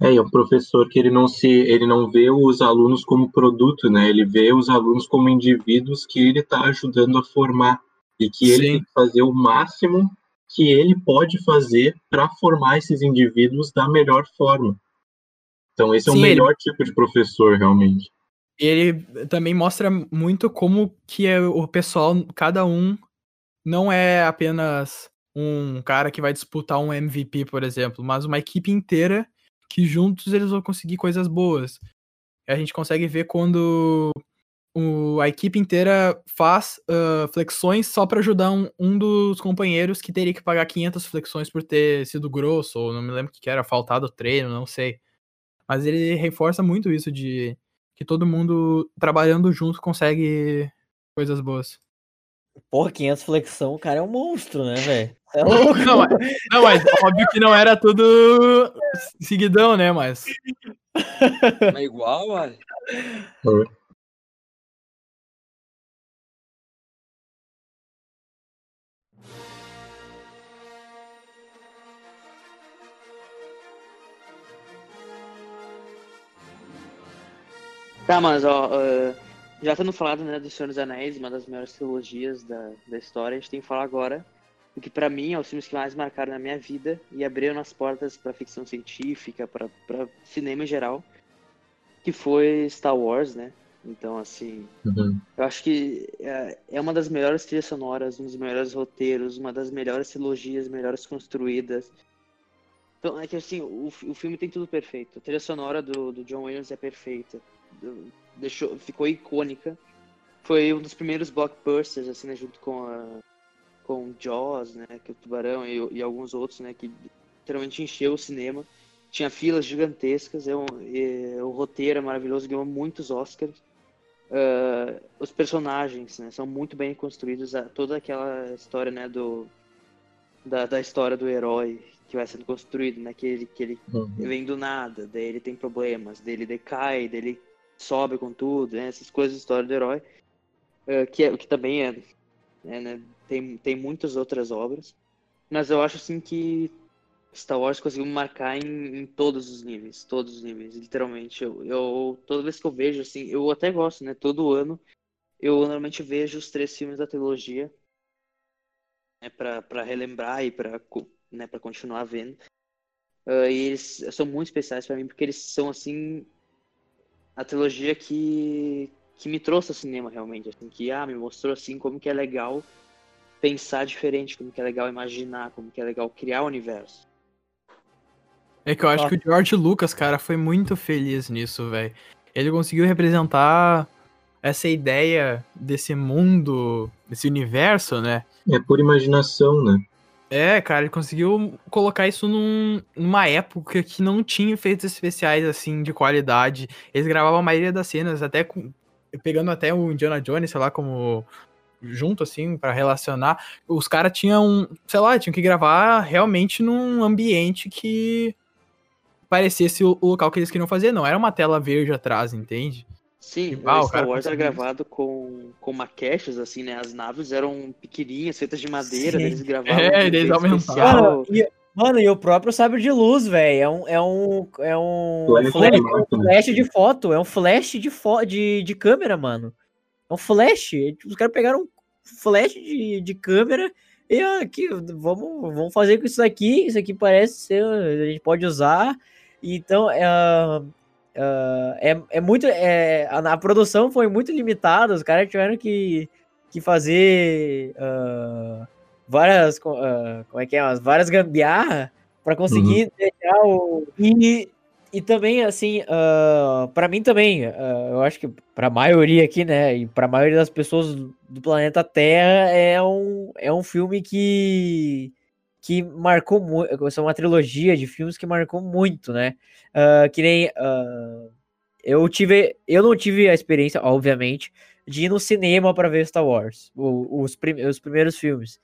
É, é um professor que ele não se, ele não vê os alunos como produto, né? Ele vê os alunos como indivíduos que ele está ajudando a formar e que ele Sim. tem que fazer o máximo que ele pode fazer para formar esses indivíduos da melhor forma. Então esse é Sim, o ele- melhor tipo de professor realmente. Ele também mostra muito como que é o pessoal, cada um, não é apenas um cara que vai disputar um MVP, por exemplo, mas uma equipe inteira que juntos eles vão conseguir coisas boas. A gente consegue ver quando o- a equipe inteira faz ah, flexões só pra ajudar um, um dos companheiros que teria que pagar 500 flexões por ter sido grosso, ou não me lembro o que que era, faltado treino, não sei. Mas ele reforça muito isso de que todo mundo trabalhando junto consegue coisas boas. Porra, 500 flexão, o cara é um monstro, né, velho? É louco. Não, mas, não, mas óbvio que não era tudo seguidão, né? Mas Mas igual, olha. Tá, mas ó, ah, já tendo falado né, do Senhor dos Anéis, uma das maiores trilogias da, da história, a gente tem que falar agora do que pra mim é os filmes que mais marcaram na minha vida e abriram as portas pra ficção científica, pra pra cinema em geral, que foi Star Wars, né? Então, assim, Uhum. eu acho que é, é uma das melhores trilhas sonoras, um dos melhores roteiros, uma das melhores trilogias, melhores construídas. Então, é que assim, o, o filme tem tudo perfeito. A trilha sonora do, do John Williams é perfeita. Deixou, ficou icônica. Foi um dos primeiros blockbusters, assim, né, junto com a, com Jaws, né, que é o Tubarão e, e alguns outros, né, que literalmente encheu o cinema. Tinha filas gigantescas, é um, é, o roteiro é maravilhoso, ganhou muitos Oscars. Ah, os personagens, né, são muito bem construídos, toda aquela história, né, do da, da história do herói que vai sendo construído, né, que ele, que ele Uhum. vem do nada, daí ele tem problemas, daí ele decai, daí ele sobe com tudo, né, essas coisas história do herói, ah, que, é, que também é, é, né, tem, tem muitas outras obras, mas eu acho assim que Star Wars conseguiu marcar em, em todos os níveis, todos os níveis, literalmente. Eu, eu toda vez que eu vejo assim, eu até gosto, né? Todo ano eu normalmente vejo os três filmes da trilogia, né, para relembrar e para né, para continuar vendo. Ah, e eles são muito especiais para mim porque eles são assim a trilogia que, que me trouxe ao cinema realmente, assim, que ah, me mostrou assim como que é legal pensar diferente, como que é legal imaginar, como que é legal criar o universo. É que eu acho que o George Lucas, cara, foi muito feliz nisso, velho. Ele conseguiu representar essa ideia desse mundo, desse universo, né? É por imaginação, né? É, cara, ele conseguiu colocar isso num, numa época que não tinha efeitos especiais, assim, de qualidade. Eles gravavam a maioria das cenas, até com, pegando até o Indiana Jones, sei lá, como junto, assim, para relacionar. Os caras tinham, sei lá, tinham que gravar realmente num ambiente que parecesse o, o local que eles queriam fazer. Não era uma tela verde atrás, entende? Sim, o Star cara, Wars era conseguiu. gravado com, com maquetes, assim, né? As naves eram pequenininhas, feitas de madeira, eles gravavam. É, eles aumentavam. Mano, e, o próprio sabre de luz, velho. É um. É um. É um Flash flash, né? flash de foto. É um flash de, fo de, de câmera, mano. É um flash. Os caras pegaram um flash de, de câmera e ah, aqui, vamos, vamos fazer com isso aqui. Isso aqui parece ser. A gente pode usar. Então, é. Ah, é, é muito. É, a, a produção foi muito limitada. Os caras tiveram que, que fazer ah, várias. ah, como é que é? Umas várias gambiarra para conseguir deixar o. E, e também, assim, uh, para mim também, eu acho que pra maioria aqui, né? E pra maioria das pessoas do planeta Terra, é um, é um filme que. Que marcou muito. É uma trilogia de filmes que marcou muito, né? Ah, que nem. ah, eu tive. Eu não tive a experiência, obviamente, de ir no cinema para ver Star Wars, o- os, os primeiros filmes.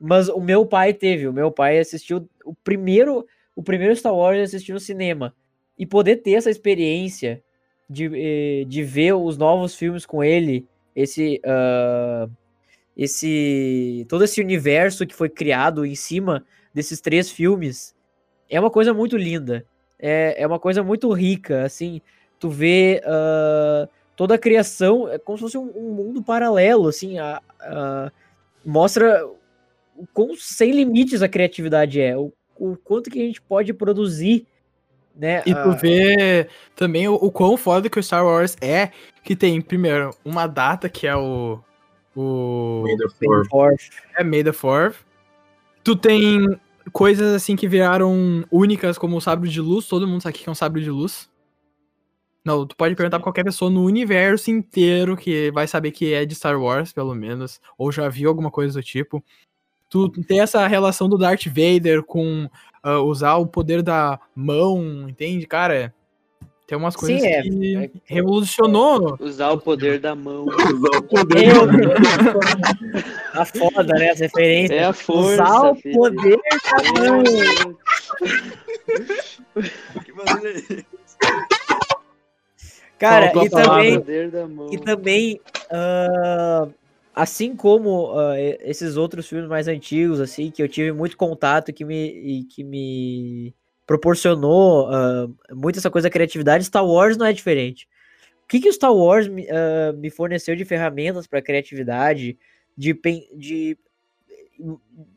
Mas o meu pai teve. O meu pai assistiu o primeiro, o primeiro Star Wars assistiu no cinema. E poder ter essa experiência de, eh, de ver os novos filmes com ele, esse, ah, esse todo esse universo que foi criado em cima desses três filmes, é uma coisa muito linda. É, é uma coisa muito rica, assim, tu vê ah, toda a criação, é como se fosse um, um mundo paralelo, assim, a, a- mostra o quão sem limites a criatividade é, o, o quanto que a gente pode produzir, né? E tu vê também o, o quão foda que o Star Wars é, que tem, primeiro, uma data que é o. O. May the Fourth. Fourth. É May the 4 Tu tem coisas assim que viraram únicas, como o sabre de luz, todo mundo sabe o que é um sabre de luz. Não, tu pode perguntar pra qualquer pessoa no universo inteiro que vai saber que é de Star Wars, pelo menos, ou já viu alguma coisa do tipo. Tu tem essa relação do Darth Vader com ah, usar o poder da mão, entende? Cara, tem umas Sim, coisas é. que É- revolucionou. Usar o poder da mão. Usar o poder da Deus, tá foda, né? As referências. É a força. Usar o filho. poder da mão. Que barulho é? Cara, e também, O mão. e também ah, assim como e- esses outros filmes mais antigos, assim, que eu tive muito contato que me, e que me proporcionou ah, muito essa coisa da criatividade, Star Wars não é diferente. O que, que o Star Wars me, ah, me forneceu de ferramentas para criatividade, de, de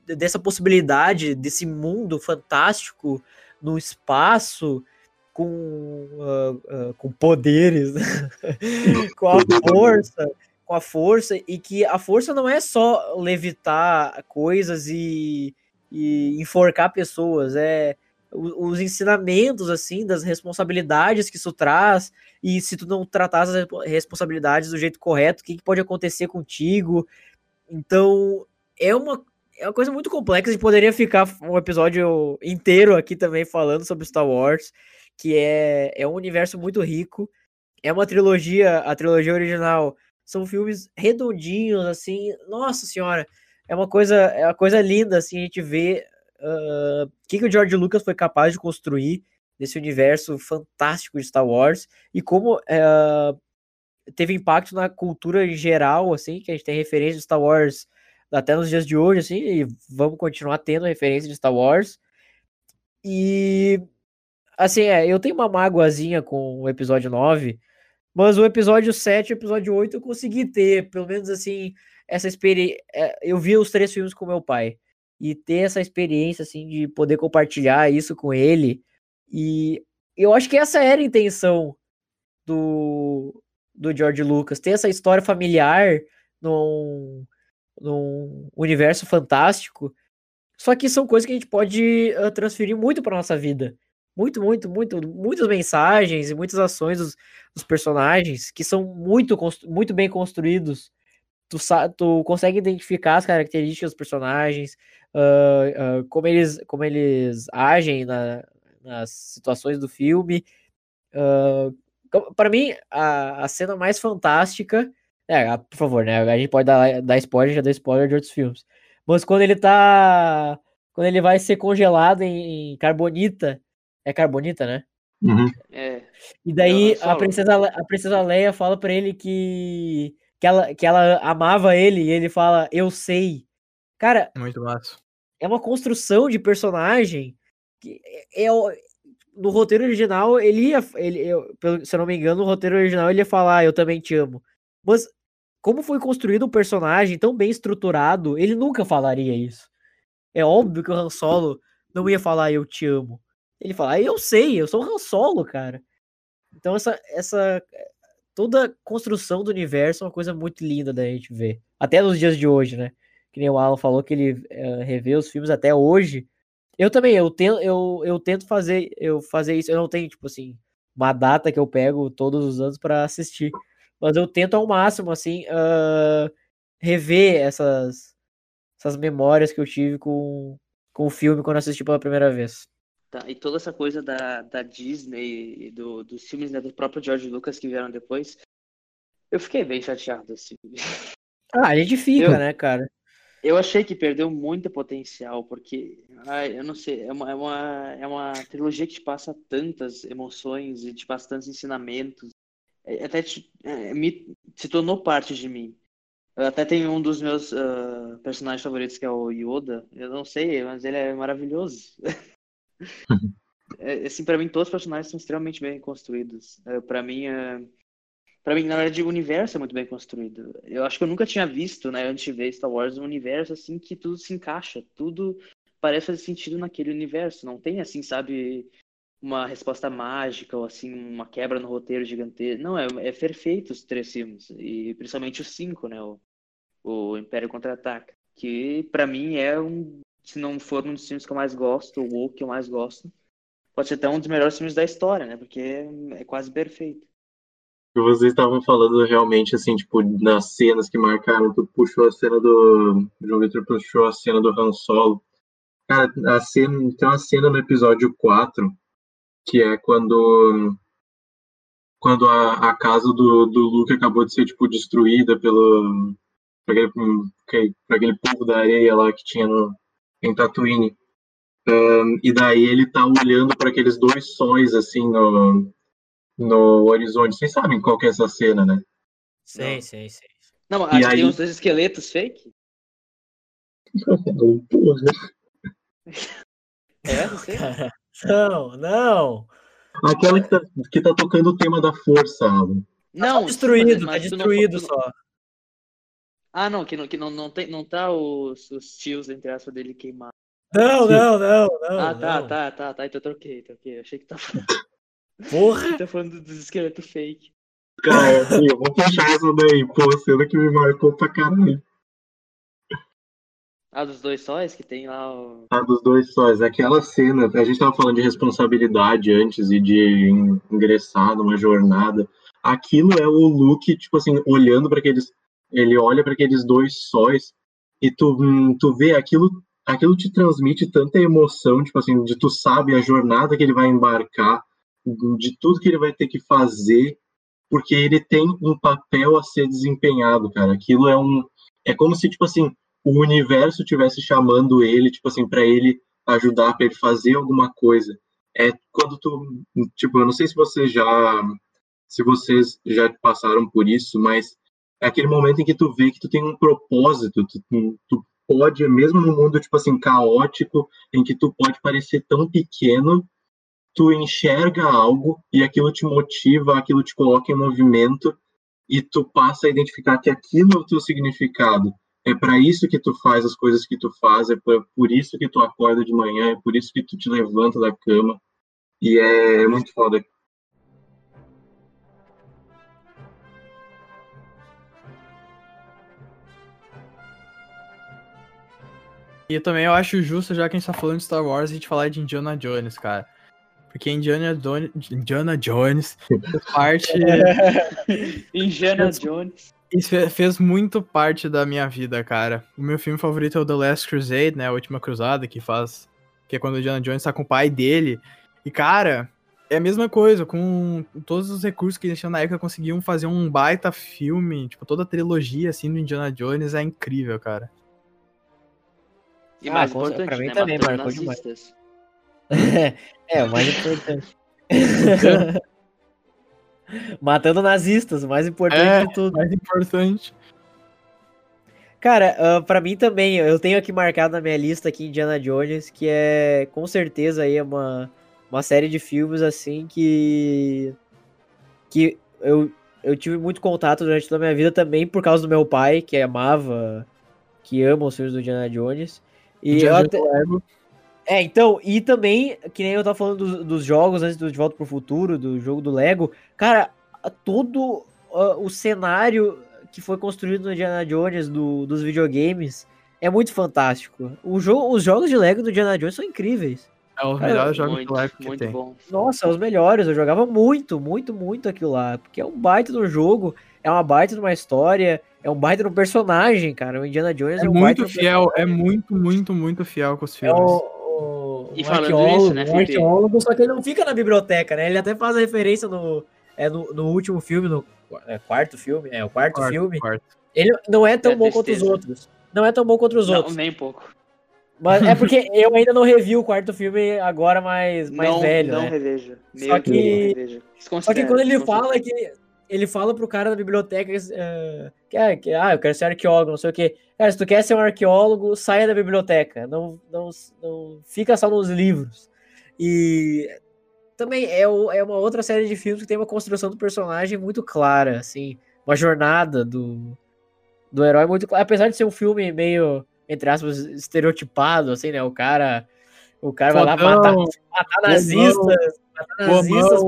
dessa possibilidade desse mundo fantástico no espaço com, ah, ah, com poderes, com a força, com a força e que a força não é só levitar coisas e, e enforcar pessoas, é os ensinamentos assim das responsabilidades que isso traz e se tu não tratar as respo- responsabilidades do jeito correto, o que, que pode acontecer contigo. Então, é uma é uma coisa muito complexa, a gente poderia ficar um episódio inteiro aqui também falando sobre Star Wars, que é, é um universo muito rico. É uma trilogia, a trilogia original são filmes redondinhos, assim, nossa senhora, é uma coisa, é uma coisa linda, assim, a gente vê ah, o que, que o George Lucas foi capaz de construir nesse universo fantástico de Star Wars e como ah, teve impacto na cultura em geral, assim, que a gente tem referência de Star Wars até nos dias de hoje, assim, e vamos continuar tendo referência de Star Wars. E assim, é, eu tenho uma mágoazinha com o episódio 9, mas o episódio 7 e o episódio 8 eu consegui ter, pelo menos assim, essa experiência. Eu vi os três filmes com meu pai. E ter essa experiência, assim, de poder compartilhar isso com ele. E eu acho que essa era a intenção do, do George Lucas, ter essa história familiar num, num universo fantástico. Só que são coisas que a gente pode uh, transferir muito para nossa vida. Muito, muito, muito, muitas mensagens e muitas ações dos, dos personagens que são muito, muito bem construídos. Tu, tu consegue identificar as características dos personagens, uh, uh, como, eles, como eles agem na, nas situações do filme. Uh, para mim, a, a cena mais fantástica. É, por favor, né? A gente pode dar, dar spoiler, já deu spoiler de outros filmes. Mas quando ele tá. Quando ele vai ser congelado em, em carbonita. É carbonita, né? Uhum. É. E daí a princesa, a princesa Leia fala para ele que, que, ela, que ela amava ele e ele fala, eu sei. Cara. Muito massa. É uma construção de personagem que é, é no roteiro original, ele ia. Ele, eu, se eu não me engano, no roteiro original ele ia falar, ah, eu também te amo. Mas, como foi construído um personagem tão bem estruturado, ele nunca falaria isso. É óbvio que o Han Solo não ia falar, eu te amo. Ele fala, eu sei, eu sou o Han Solo, cara. Então, essa, essa. Toda a construção do universo é uma coisa muito linda da gente ver. Até nos dias de hoje, né? Que nem o Alan falou que ele uh, revê os filmes até hoje eu também, eu tento, eu, eu tento fazer, eu fazer isso. Eu não tenho, tipo assim, uma data que eu pego todos os anos para assistir. Mas eu tento ao máximo, assim, uh, rever essas, essas memórias que eu tive com, com o filme quando assisti pela primeira vez. Tá, e toda essa coisa da, da Disney e do, dos filmes né, do próprio George Lucas que vieram depois, eu fiquei bem chateado, assim. Ah, a gente fica, eu, né, cara? Eu achei que perdeu muito potencial, porque, ai, eu não sei, é uma, é, uma, é uma trilogia que te passa tantas emoções e te passa tantos ensinamentos. É, até te, é, me, se tornou parte de mim. Eu até tenho um dos meus uh, personagens favoritos, que é o Yoda. Eu não sei, mas ele é maravilhoso. é, assim, para mim, todos os personagens são extremamente bem construídos. É, para mim, uh, para mim, na verdade, o universo é muito bem construído. Eu acho que eu nunca tinha visto, né, antes de ver Star Wars, um universo assim que tudo se encaixa, tudo parece fazer sentido naquele universo. Não tem assim, sabe, uma resposta mágica ou assim uma quebra no roteiro gigantesco. Não, é, é perfeito os três filmes e principalmente os cinco, né, o, o Império Contra-Ataca, que para mim é um, se não for um dos filmes que eu mais gosto, ou o que eu mais gosto, pode ser até um dos melhores filmes da história, né, porque é, é quase perfeito que vocês estavam falando realmente, assim, tipo, nas cenas que marcaram, tu puxou a cena do. João Vitor puxou a cena do Han Solo. Cara, a cena, tem uma cena no episódio 4, que é quando. Quando a, a casa do, do Luke acabou de ser, tipo, destruída pelo. Pra aquele, pra aquele povo da areia lá que tinha no, em Tatooine. Um, e daí ele tá olhando para aqueles dois sóis, assim, no, no horizonte. Vocês sabem qual que é essa cena, né? Sim, sim, sim. Não, acho e que aí... tem uns dois esqueletos fake. é, não sei. não, não. Aquela que tá, que tá tocando o tema da força, Alan. Não, tá destruído, tá destruído não... só. Ah, não, que não, que não, não, tem, não tá os, os tios, entre aspas, dele queimados. Não, não, não, não. Ah, tá, não. tá, tá, tá. Então troquei, troquei. Achei que tava. Porra! tá falando dos esqueletos fake. Cara, assim, eu vou puxar essa daí. Pô, cena que me marcou pra caralho. Ah, dos dois sóis que tem lá o. Ah, dos dois sóis. Aquela cena, a gente tava falando de responsabilidade antes e de ingressar numa jornada. Aquilo é o Luke, tipo assim, olhando para aqueles. Ele olha para aqueles dois sóis e tu, hum, tu vê aquilo. Aquilo te transmite tanta emoção, tipo assim, de tu sabe a jornada que ele vai embarcar, de tudo que ele vai ter que fazer, porque ele tem um papel a ser desempenhado, cara. Aquilo é um é como se tipo assim, o universo tivesse chamando ele, tipo assim, para ele ajudar para ele fazer alguma coisa. É quando tu, tipo, eu não sei se vocês já se vocês já passaram por isso, mas é aquele momento em que tu vê que tu tem um propósito, tu, tu pode, mesmo no mundo tipo assim caótico, em que tu pode parecer tão pequeno, tu enxerga algo e aquilo te motiva, aquilo te coloca em movimento e tu passa a identificar que aquilo é o teu significado. É para isso que tu faz as coisas que tu faz, é por isso que tu acorda de manhã, é por isso que tu te levanta da cama. E é, é muito foda. E também eu acho justo, já que a gente tá falando de Star Wars, a gente falar de Indiana Jones, cara. Porque Indiana, Don... Indiana Jones fez parte. Indiana Jones. Isso fe- fez muito parte da minha vida, cara. O meu filme favorito é o The Last Crusade, né? A Última Cruzada, que faz. Que é quando o Indiana Jones tá com o pai dele. E, cara, é a mesma coisa. Com todos os recursos que eles tinham na época, conseguiam fazer um baita filme. Tipo, toda a trilogia, assim, do Indiana Jones é incrível, cara. E Ah, mais com- importante, pra mim né? também marcou demais. é, o mais importante. Matando nazistas, o mais importante É. de tudo. Mais importante. Cara, ah, pra mim também, eu tenho aqui marcado na minha lista aqui Indiana Jones, que é com certeza aí uma, uma série de filmes assim que que eu, eu tive muito contato durante toda a minha vida também por causa do meu pai, que amava, que ama os filmes do Indiana Jones. E eu Indiana até- Jones Lego. É, então, e também, que nem eu tava falando dos, dos jogos antes do De Volta pro Futuro, do jogo do Lego, cara, todo ah, o cenário que foi construído no Indiana Jones do- dos videogames é muito fantástico. O jogo, os jogos de Lego do Indiana Jones são incríveis. É os Cara, melhores jogos muito, do Lego que muito tem. bom. Nossa, os melhores, eu jogava muito, muito, muito aquilo lá, porque é um baita do jogo, é uma baita de uma história, é um baita do personagem, cara. O Indiana Jones é, É um muito fiel, é muito, muito, muito fiel com os É filmes. o, o, E um falando arqueólogo, nisso, né, um arqueólogo, só que ele não fica na biblioteca, né? Ele até faz a referência no, é, no, no último filme, no é, quarto filme, é o quarto, Quarto, filme. quarto. Ele não é tão É bom quanto os tristeza. outros. Não é tão bom quanto os Não, outros. nem pouco. Mas é porque eu ainda não revi o quarto filme agora mais, mais não, velho, não né? reveja. Meu Só Deus, que- não reveja. Só que quando ele fala que ele fala pro cara da biblioteca eh, que, ah, que ah, eu quero ser arqueólogo, não sei o quê. Cara, se tu quer ser um arqueólogo, saia da biblioteca. Não, não, não fica só nos livros. E também é, o- é uma outra série de filmes que tem uma construção do personagem muito clara, assim, uma jornada do, do herói muito clara. Apesar de ser um filme meio, entre aspas, estereotipado, assim, né? O cara. O cara vai lá matar, Fodão, matar nazistas, matar nazistas,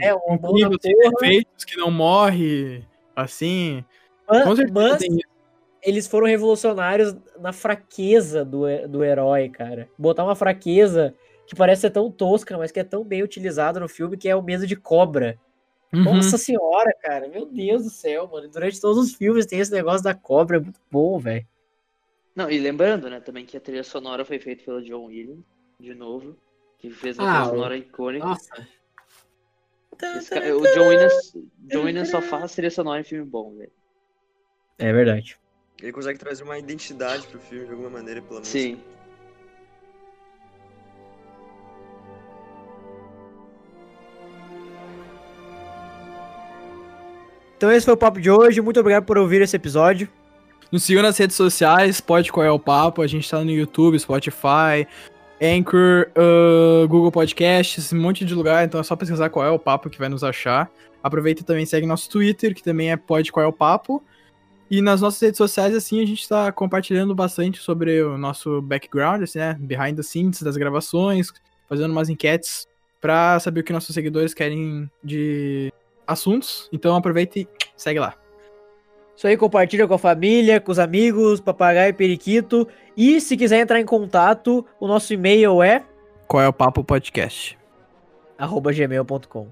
é, um incrível, defeitos, que não morre, assim. Mas, Com certeza mas tem isso. eles foram revolucionários na fraqueza do, do herói, cara. Botar uma fraqueza que parece ser tão tosca, mas que é tão bem utilizada no filme, que é o medo de cobra. Uhum. Nossa senhora, cara. Meu Deus do céu, mano. Durante todos os filmes tem esse negócio da cobra. É muito bom, velho. Não, e lembrando, né, também que a trilha sonora foi feita pelo John Williams, de novo, que fez uma Ah, trilha sonora icônica. Nossa. Esse ca- o John Williams, John Williams só faz trilha sonora em filme bom, velho. É verdade. Ele consegue trazer uma identidade pro filme de alguma maneira pela música. Sim. Então esse foi o papo de hoje. Muito obrigado por ouvir esse episódio. Nos sigam nas redes sociais, pode qual é o papo. A gente tá no YouTube, Spotify, Anchor, ah, Google Podcasts, um monte de lugar. Então é só pesquisar qual é o papo que vai nos achar. Aproveita e também segue nosso Twitter, que também é pode qual é o papo. E nas nossas redes sociais, assim, a gente tá compartilhando bastante sobre o nosso background, assim, né? Behind the scenes das gravações, fazendo umas enquetes pra saber o que nossos seguidores querem de assuntos. Então aproveita e segue lá. Isso aí, compartilha com a família, com os amigos, papagaio e periquito. E se quiser entrar em contato, o nosso e-mail é Qual é o papo podcast? arroba gmail.com.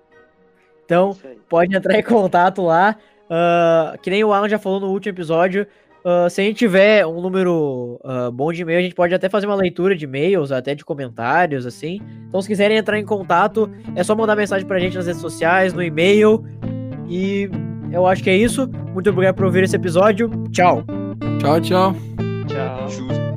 Então, aí. pode entrar em contato lá. Ah, que nem o Alan já falou no último episódio. ah, se a gente tiver um número ah, bom de e-mail, a gente pode até fazer uma leitura de e-mails, até de comentários, assim. Então, se quiserem entrar em contato, é só mandar mensagem pra gente nas redes sociais, no e-mail. E eu acho que é isso. Muito obrigado por ouvir esse episódio. Tchau. Tchau, tchau. Tchau. Justo.